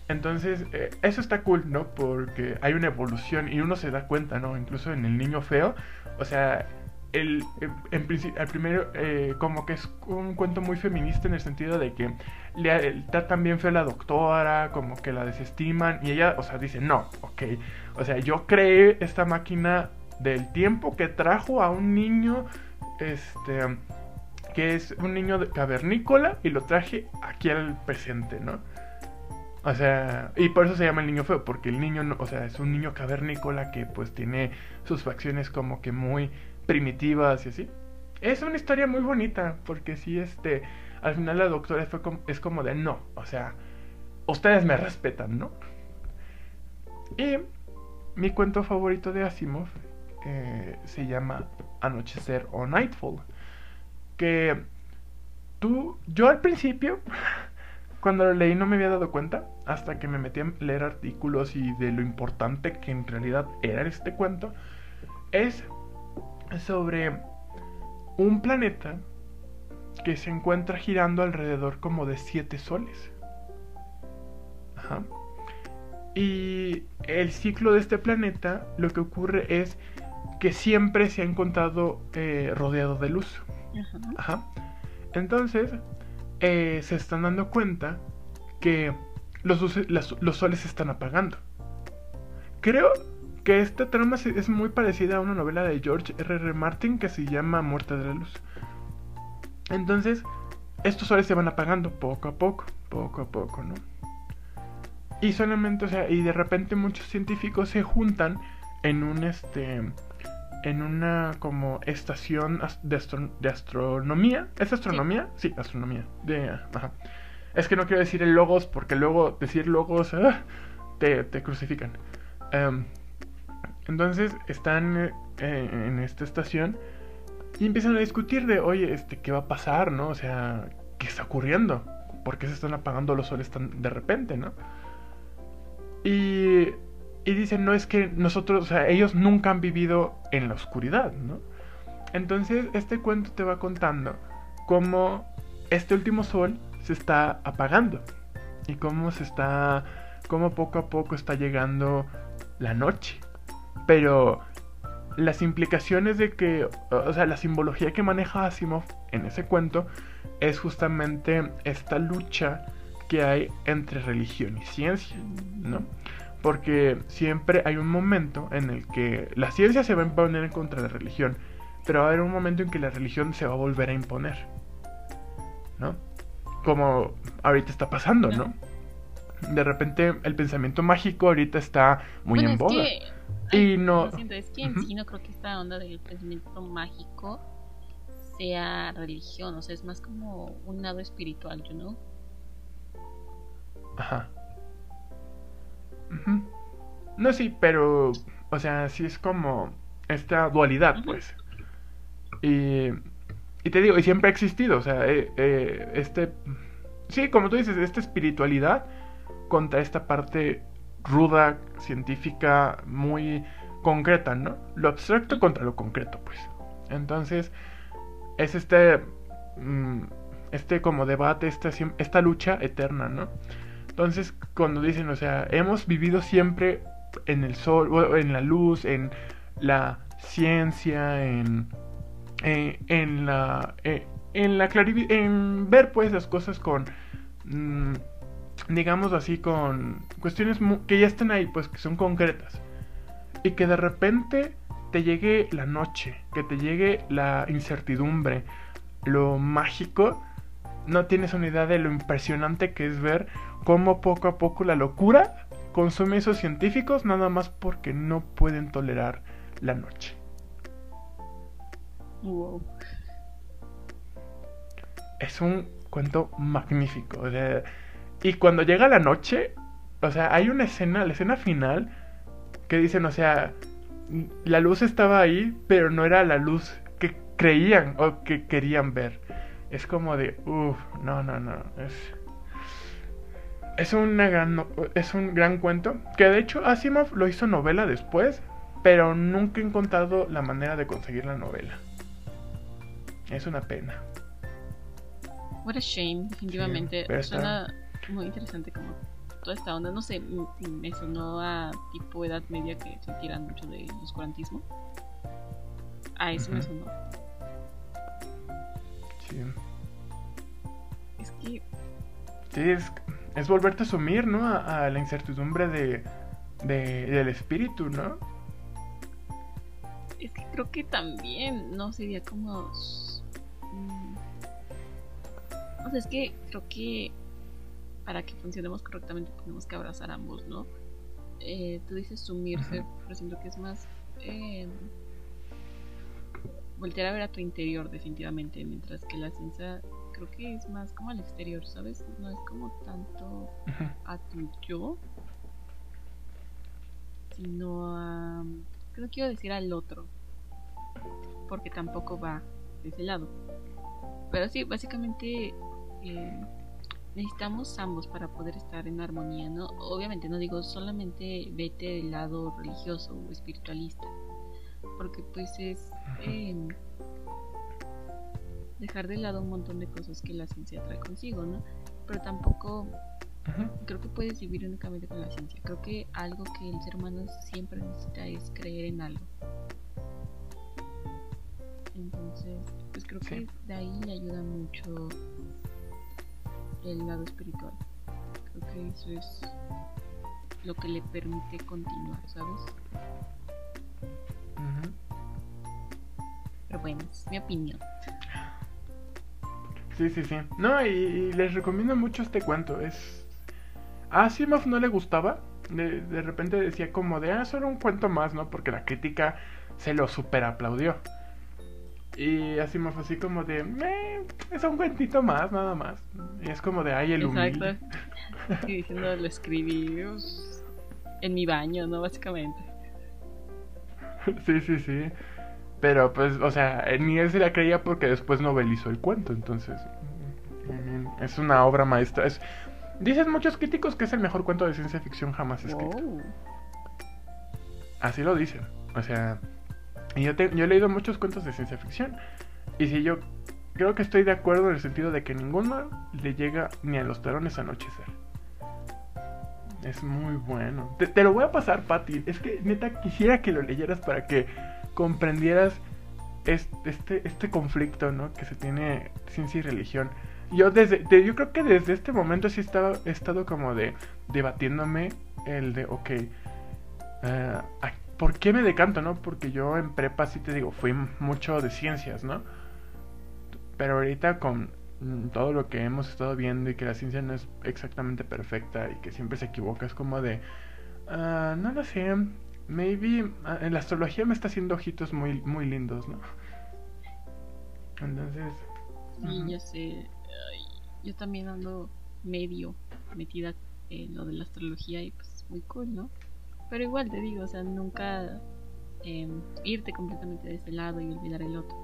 Entonces, eh, eso está cool, ¿no? Porque hay una evolución y uno se da cuenta, ¿no? Incluso en el niño feo. O sea, el, en principio, el primero, eh, como que es un cuento muy feminista en el sentido de que le está también feo la doctora, como que la desestiman. Y ella, o sea, dice, no, ok. O sea, yo creé esta máquina del tiempo que trajo a un niño, este, que es un niño cavernícola, y lo traje aquí al presente, ¿no? O sea, y por eso se llama el niño feo, porque el niño, o sea, es un niño cavernícola que pues tiene sus facciones como que muy primitivas y así. Es una historia muy bonita, porque sí, este, al final la doctora fue como, es como de no, o sea, ustedes me respetan, ¿no? Y mi cuento favorito de Asimov eh, se llama Anochecer o Nightfall. Que tú, yo al principio (laughs) cuando lo leí no me había dado cuenta hasta que me metí a leer artículos y de lo importante que en realidad era este cuento. Es sobre un planeta que se encuentra girando alrededor como de siete soles. Ajá. Y el ciclo de este planeta lo que ocurre es que siempre se ha encontrado eh, rodeado de luz. Ajá. Entonces, eh, se están dando cuenta que los, los soles se están apagando. Creo que esta trama es muy parecida a una novela de George R. R. Martin que se llama Muerte de la Luz. Entonces, estos soles se van apagando poco a poco, poco a poco, ¿no? Y solamente, o sea, y de repente muchos científicos se juntan en un este en una como estación de, de astronomía. ¿Es astronomía? Sí, astronomía. De, ajá. Es que no quiero decir el logos porque luego decir logos ah, te, te, crucifican. Em, entonces están eh, en esta estación y empiezan a discutir de, oye, este, ¿qué va a pasar, no? O sea, ¿qué está ocurriendo? ¿Por qué se están apagando los soles tan de repente, no? Y y dicen, no es que nosotros, o sea, ellos nunca han vivido en la oscuridad, ¿no? Entonces, este cuento te va contando cómo este último sol se está apagando y cómo se está, cómo poco a poco está llegando la noche. Pero las implicaciones de que, o sea, la simbología que maneja Asimov en ese cuento es justamente esta lucha que hay entre religión y ciencia, ¿no? Porque siempre hay un momento en el que la ciencia se va a imponer en contra de la religión, pero va a haber un momento en que la religión se va a volver a imponer, ¿no? Como ahorita está pasando, ¿no? De repente el pensamiento mágico ahorita está muy en boga. Y no... Siento, es que en sí no creo que esta onda del pensamiento mágico sea religión, o sea, es más como un lado espiritual, ¿no? Ajá. No, sí, pero, o sea, sí es como esta dualidad, pues. Y, y te digo, y siempre ha existido, o sea, eh, eh, este, sí, como tú dices, esta espiritualidad contra esta parte ruda, científica, muy concreta, ¿no? Lo abstracto contra lo concreto, pues. Entonces, es este, mm, este como debate, esta, esta lucha eterna, ¿no? Entonces, cuando dicen, o sea, hemos vivido siempre en el sol, en la luz, en la ciencia, en, eh, en la, eh, en la en ver pues las cosas con, mm, digamos así, con cuestiones que ya están ahí, pues que son concretas. Y que de repente te llegue la noche, que te llegue la incertidumbre, lo mágico, no tienes una idea de lo impresionante que es ver cómo poco a poco la locura consume a esos científicos nada más porque no pueden tolerar la noche. Wow. Es un cuento magnífico. Y cuando llega la noche, o sea, hay una escena, la escena final, que dicen, o sea, la luz estaba ahí, pero no era la luz que creían o que querían ver. Es como de, uff, no, no, no. Es, es, una gran, es un gran cuento. Que de hecho Asimov lo hizo novela después, pero nunca he encontrado la manera de conseguir la novela. Es una pena. What a shame, definitivamente. Suena muy interesante como toda esta onda. No sé, me sonó a tipo edad media que se tiran mucho de oscurantismo. A eso me sonó. Sí. Es que. Sí, es es volverte a sumir, ¿no? A, la incertidumbre de, del espíritu, ¿no? Es que creo que también, ¿no? Sería como... Mm, o sea, es que creo que para que funcionemos correctamente tenemos que abrazar ambos, ¿no? Eh, tú dices sumirse, pero siento que es más... Eh, voltear a ver a tu interior definitivamente, mientras que la ciencia creo que es más como al exterior, ¿sabes? No es como tanto a tu yo, sino a... Creo que quiero decir al otro, porque tampoco va de ese lado. Pero sí, básicamente eh, necesitamos ambos para poder estar en armonía, ¿no? Obviamente no digo solamente vete del lado religioso o espiritualista, porque pues es dejar de lado un montón de cosas que la ciencia trae consigo, ¿no? Pero tampoco creo que puedes vivir únicamente con la ciencia. Creo que algo que el ser humano siempre necesita es creer en algo. Entonces, pues creo que de ahí le ayuda mucho el lado espiritual. Creo que eso es lo que le permite continuar, ¿sabes? Pero bueno, es mi opinión. Sí, sí, sí. No, y, les recomiendo mucho este cuento. Es. A Asimov no le gustaba. De, de, repente decía como de, ah, solo un cuento más, ¿no? Porque la crítica se lo super aplaudió. Y Asimov así como de, es un cuentito más, nada más. Y es como de, ay, el Exacto. (laughs) Y diciendo, lo escribí en mi baño, ¿no? Básicamente. sí, sí, sí. Pero pues, o sea, ni él se la creía porque después novelizó el cuento, entonces es una obra maestra. Es, dicen muchos críticos que es el mejor cuento de ciencia ficción jamás escrito. Así lo dicen. O sea, Y yo, te- yo he leído muchos cuentos de ciencia ficción. Y si yo creo que estoy de acuerdo en el sentido de que ninguno le llega ni a los talones anochecer. Es muy bueno. Te, lo voy a pasar, Patty. Es que neta quisiera que lo leyeras para que comprendieras este, este, conflicto, ¿no? Que se tiene ciencia y religión. Yo desde, de- yo creo que desde este momento sí estaba, he estado como de debatiéndome el de, ok, eh, ¿a- ¿por qué me decanto, no? Porque yo en prepa sí te digo, fui mucho de ciencias, ¿no? Pero ahorita con todo lo que hemos estado viendo y que la ciencia no es exactamente perfecta y que siempre se equivoca, es como de, ah, no lo sé, maybe ah, en la astrología me está haciendo ojitos muy, muy lindos, ¿no? Entonces, Sí, Ujú. ya sé. Ay, yo también ando medio metida en lo de la astrología y pues muy cool, ¿no? Pero igual te digo, o sea, nunca em, irte completamente de ese lado y olvidar el otro.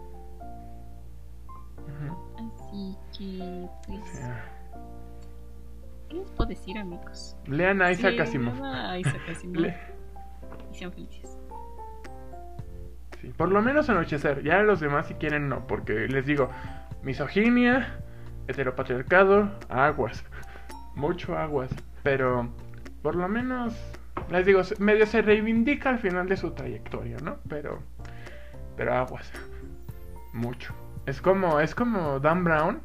Así que, pues. ¿qué les puedo decir, amigos? Lean a Isaac Asimov. a Isaac Asimov (laughs) Le- y sean felices. Sí, por lo menos anochecer. Ya los demás si quieren no, porque les digo, misoginia, heteropatriarcado, aguas. Mucho aguas. Pero por lo menos, les digo, medio se reivindica al final de su trayectoria, ¿no? Pero, pero aguas. Mucho. Es como, es como Dan Brown,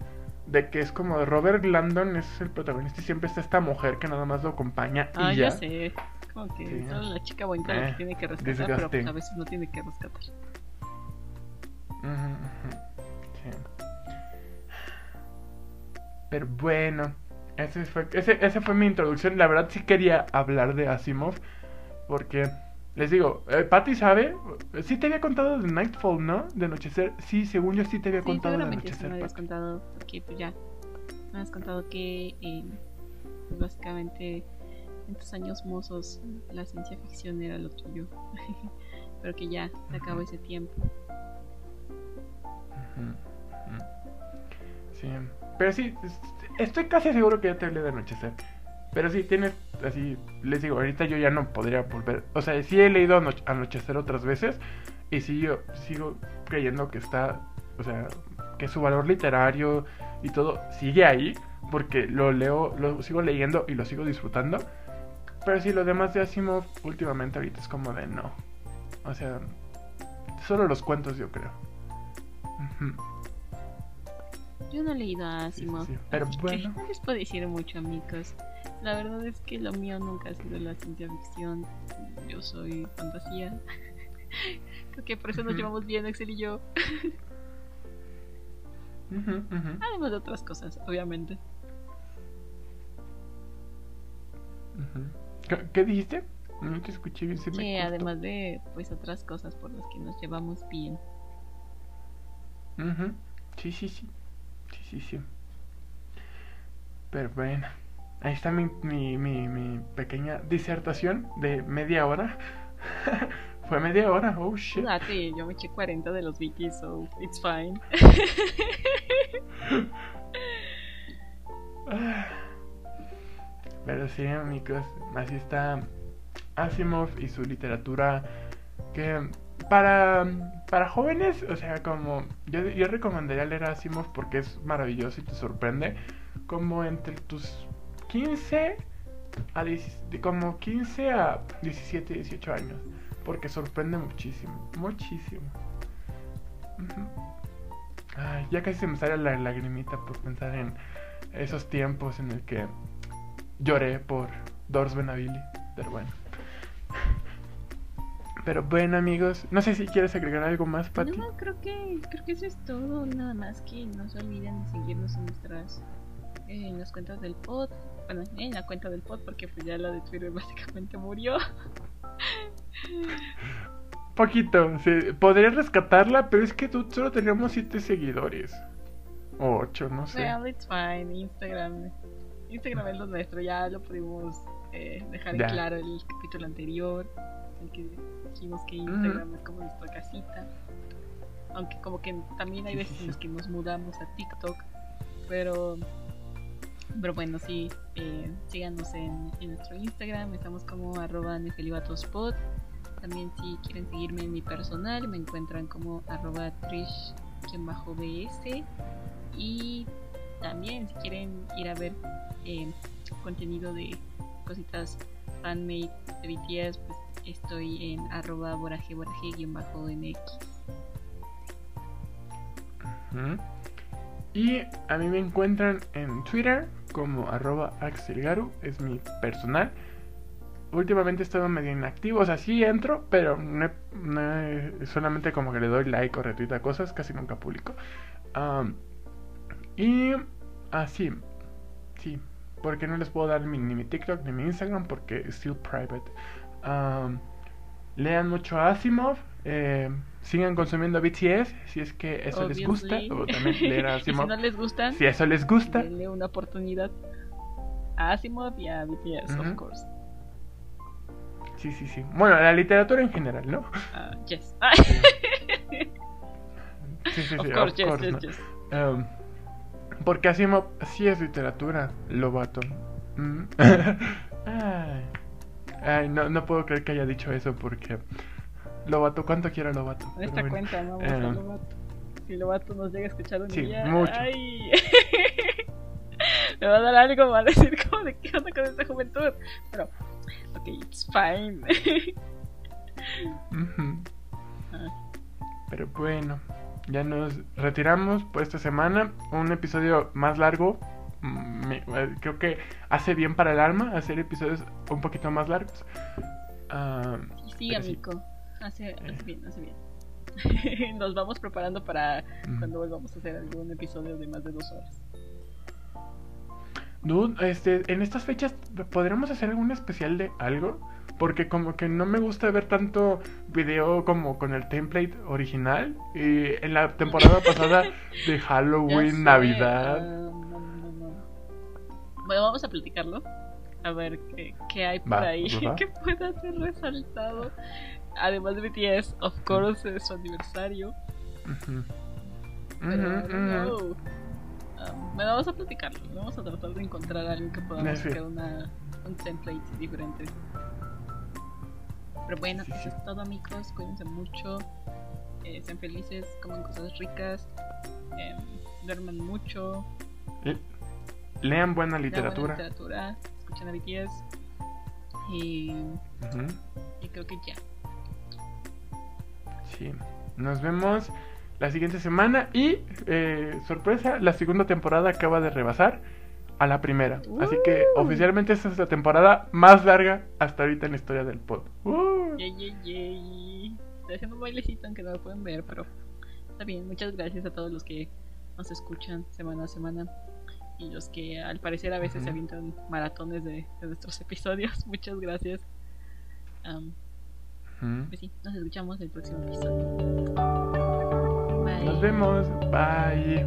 de que es como Robert Landon es el protagonista y siempre está esta mujer que nada más lo acompaña y Ah, ya. ya sé. Como que Sí. solo la chica bonita la Eh, que tiene que rescatar, pero pues a veces no tiene que rescatar. Ujú. Sí. Pero bueno, ese fue, ese, esa fue mi introducción. La verdad sí quería hablar de Asimov. Porque, les digo, eh, Patty sabe, sí te había contado de Nightfall, ¿no? De Anochecer. Sí, según yo sí te había Sí, contado de Anochecer. me habías Patty. contado, porque pues ya me has contado que eh, pues, básicamente en tus años mozos la ciencia ficción era lo tuyo, (laughs) pero que ya se acabó ese tiempo. Ujú, ujú. Sí, pero sí, estoy casi seguro que ya te hablé de Anochecer. Pero sí, tienes, así, les digo, ahorita yo ya no podría volver. O sea, sí he leído Ano- Anochecer otras veces y sí, yo sigo creyendo que está, o sea, que su valor literario y todo sigue ahí, porque lo leo, lo sigo leyendo y lo sigo disfrutando. Pero sí, lo demás de Asimov últimamente ahorita es como de no. O sea, solo los cuentos yo creo. Yo no he leído a sí, Asimov, sí. Pero bueno. no les puedo decir mucho, amigos. La verdad es que lo mío nunca ha sido la ciencia ficción. Yo soy fantasía. (laughs) Creo que por eso nos llevamos bien, Axel y yo. (laughs) Además de otras cosas, obviamente. ¿Qué, qué dijiste? No te escuché bien. Se me Que además de pues otras cosas por las que nos llevamos bien. Sí, sí, sí. Sí, sí, sí. Pero bueno. Ahí está mi, mi, mi, mi pequeña disertación de media hora. (laughs) Fue media hora, oh shit. Date, yo me eché 40 de los Vikis, so it's fine. Ah. (laughs) Pero sí, amigos, así está Asimov y su literatura que para, para jóvenes, o sea, como yo, recomendaría leer a Asimov porque es maravilloso y te sorprende, como entre tus 15 a 10 de como 15 a 17, 18 años, porque sorprende muchísimo, muchísimo. Ay, ya casi se me sale la lagrimita por pensar en esos tiempos en el que lloré por Dors Benavili, pero bueno. Pero bueno amigos, no sé si quieres agregar algo más, Pati. No, creo que, creo que eso es todo. Nada más que no se olviden de seguirnos en nuestras eh, en las cuentas del pod. Bueno, en la cuenta del pod, porque pues ya la de Twitter (laughs) básicamente murió. Poquito, sí, podría rescatarla, pero es que tú solo teníamos 7 seguidores. O 8, no sé. Well, it's fine. Instagram. Instagram es lo nuestro. Ya lo pudimos eh, dejar en claro el capítulo anterior. En que dijimos que Instagram es como nuestra casita. Aunque como que también hay veces en las que nos mudamos a TikTok. Pero pero bueno, sí, eh, síganos en, en nuestro Instagram, estamos como arroba nefelibatospod. También si quieren seguirme en mi personal, me encuentran como arroba trish-bs. Y también si quieren ir a ver eh, contenido de cositas fanmade de BTS, pues estoy en arroba boraje boraje-mx. Y a mí me encuentran en Twitter como arroba axelgaru, es mi personal. Últimamente he estado medio inactivo, o sea, sí entro, pero solamente como que le doy like o retweet a cosas, casi nunca publico. y así, sí, porque no les puedo dar ni mi TikTok ni mi Instagram porque es still private. Lean mucho Asimov, eh, sigan consumiendo BTS si es que eso les gusta. O (laughs) también leer a Asimov. si no les gustan, si eso les gusta, denle una oportunidad a Asimov y a BTS, of course. Sí, sí, sí. Bueno, la literatura en general, ¿no? Uh, yes. sí, (laughs) sí, sí. Of course, of yes, yes, yes. Um, porque Asimov sí es literatura, Lobato. Mm. (laughs) Ay, no, no puedo creer que haya dicho eso porque Lobato, ¿cuánto quiere Lobato? En esta cuenta, vamos a eh, Lobato. Si Lobato nos llega a escuchar un sí, día. Mucho. Ay. (laughs) Me va a dar algo mal decir como de qué onda con esta juventud. Pero, ok, it's fine. Pero bueno, ya nos retiramos por esta semana. Un episodio más largo. Mm, eh, creo que hace bien para el alma hacer episodios un poquito más largos. Uh, sí, amigo. Hace, bien, hace bien. (laughs) Nos vamos preparando para cuando volvamos a hacer algún episodio de más de dos horas. Dude, este, en estas fechas, ¿podremos hacer algún especial de algo? Porque como que no me gusta ver tanto video como con el template original. Y en la temporada (laughs) pasada de Halloween, Navidad. Ah, bueno, vamos a platicarlo. A ver qué, hay por ahí (laughs) que pueda ser resaltado además de BTS, of course, es su aniversario. bueno, vamos a platicarlo. Vamos a tratar de encontrar algo que podamos hacer una, un template diferente. Pero bueno, eso es todo, amigos. Cuídense mucho. Eh, sean felices, coman cosas ricas. Eh, duerman mucho. Lean buena literatura. Buena literatura. Escuchen a BTS. Y, y creo que ya. Nos vemos la siguiente semana y, eh, sorpresa, la segunda temporada acaba de rebasar a la primera. Así que uh. oficialmente esta es la temporada más larga hasta ahorita en la historia del pod. Uh. Estoy haciendo un bailecito aunque no lo pueden ver, pero está bien. Muchas gracias a todos los que nos escuchan semana a semana y los que al parecer a veces se avientan maratones de, nuestros (laughs) episodios. Muchas gracias. Pues sí, nos escuchamos el próximo episodio. Bye. Nos vemos. Bye.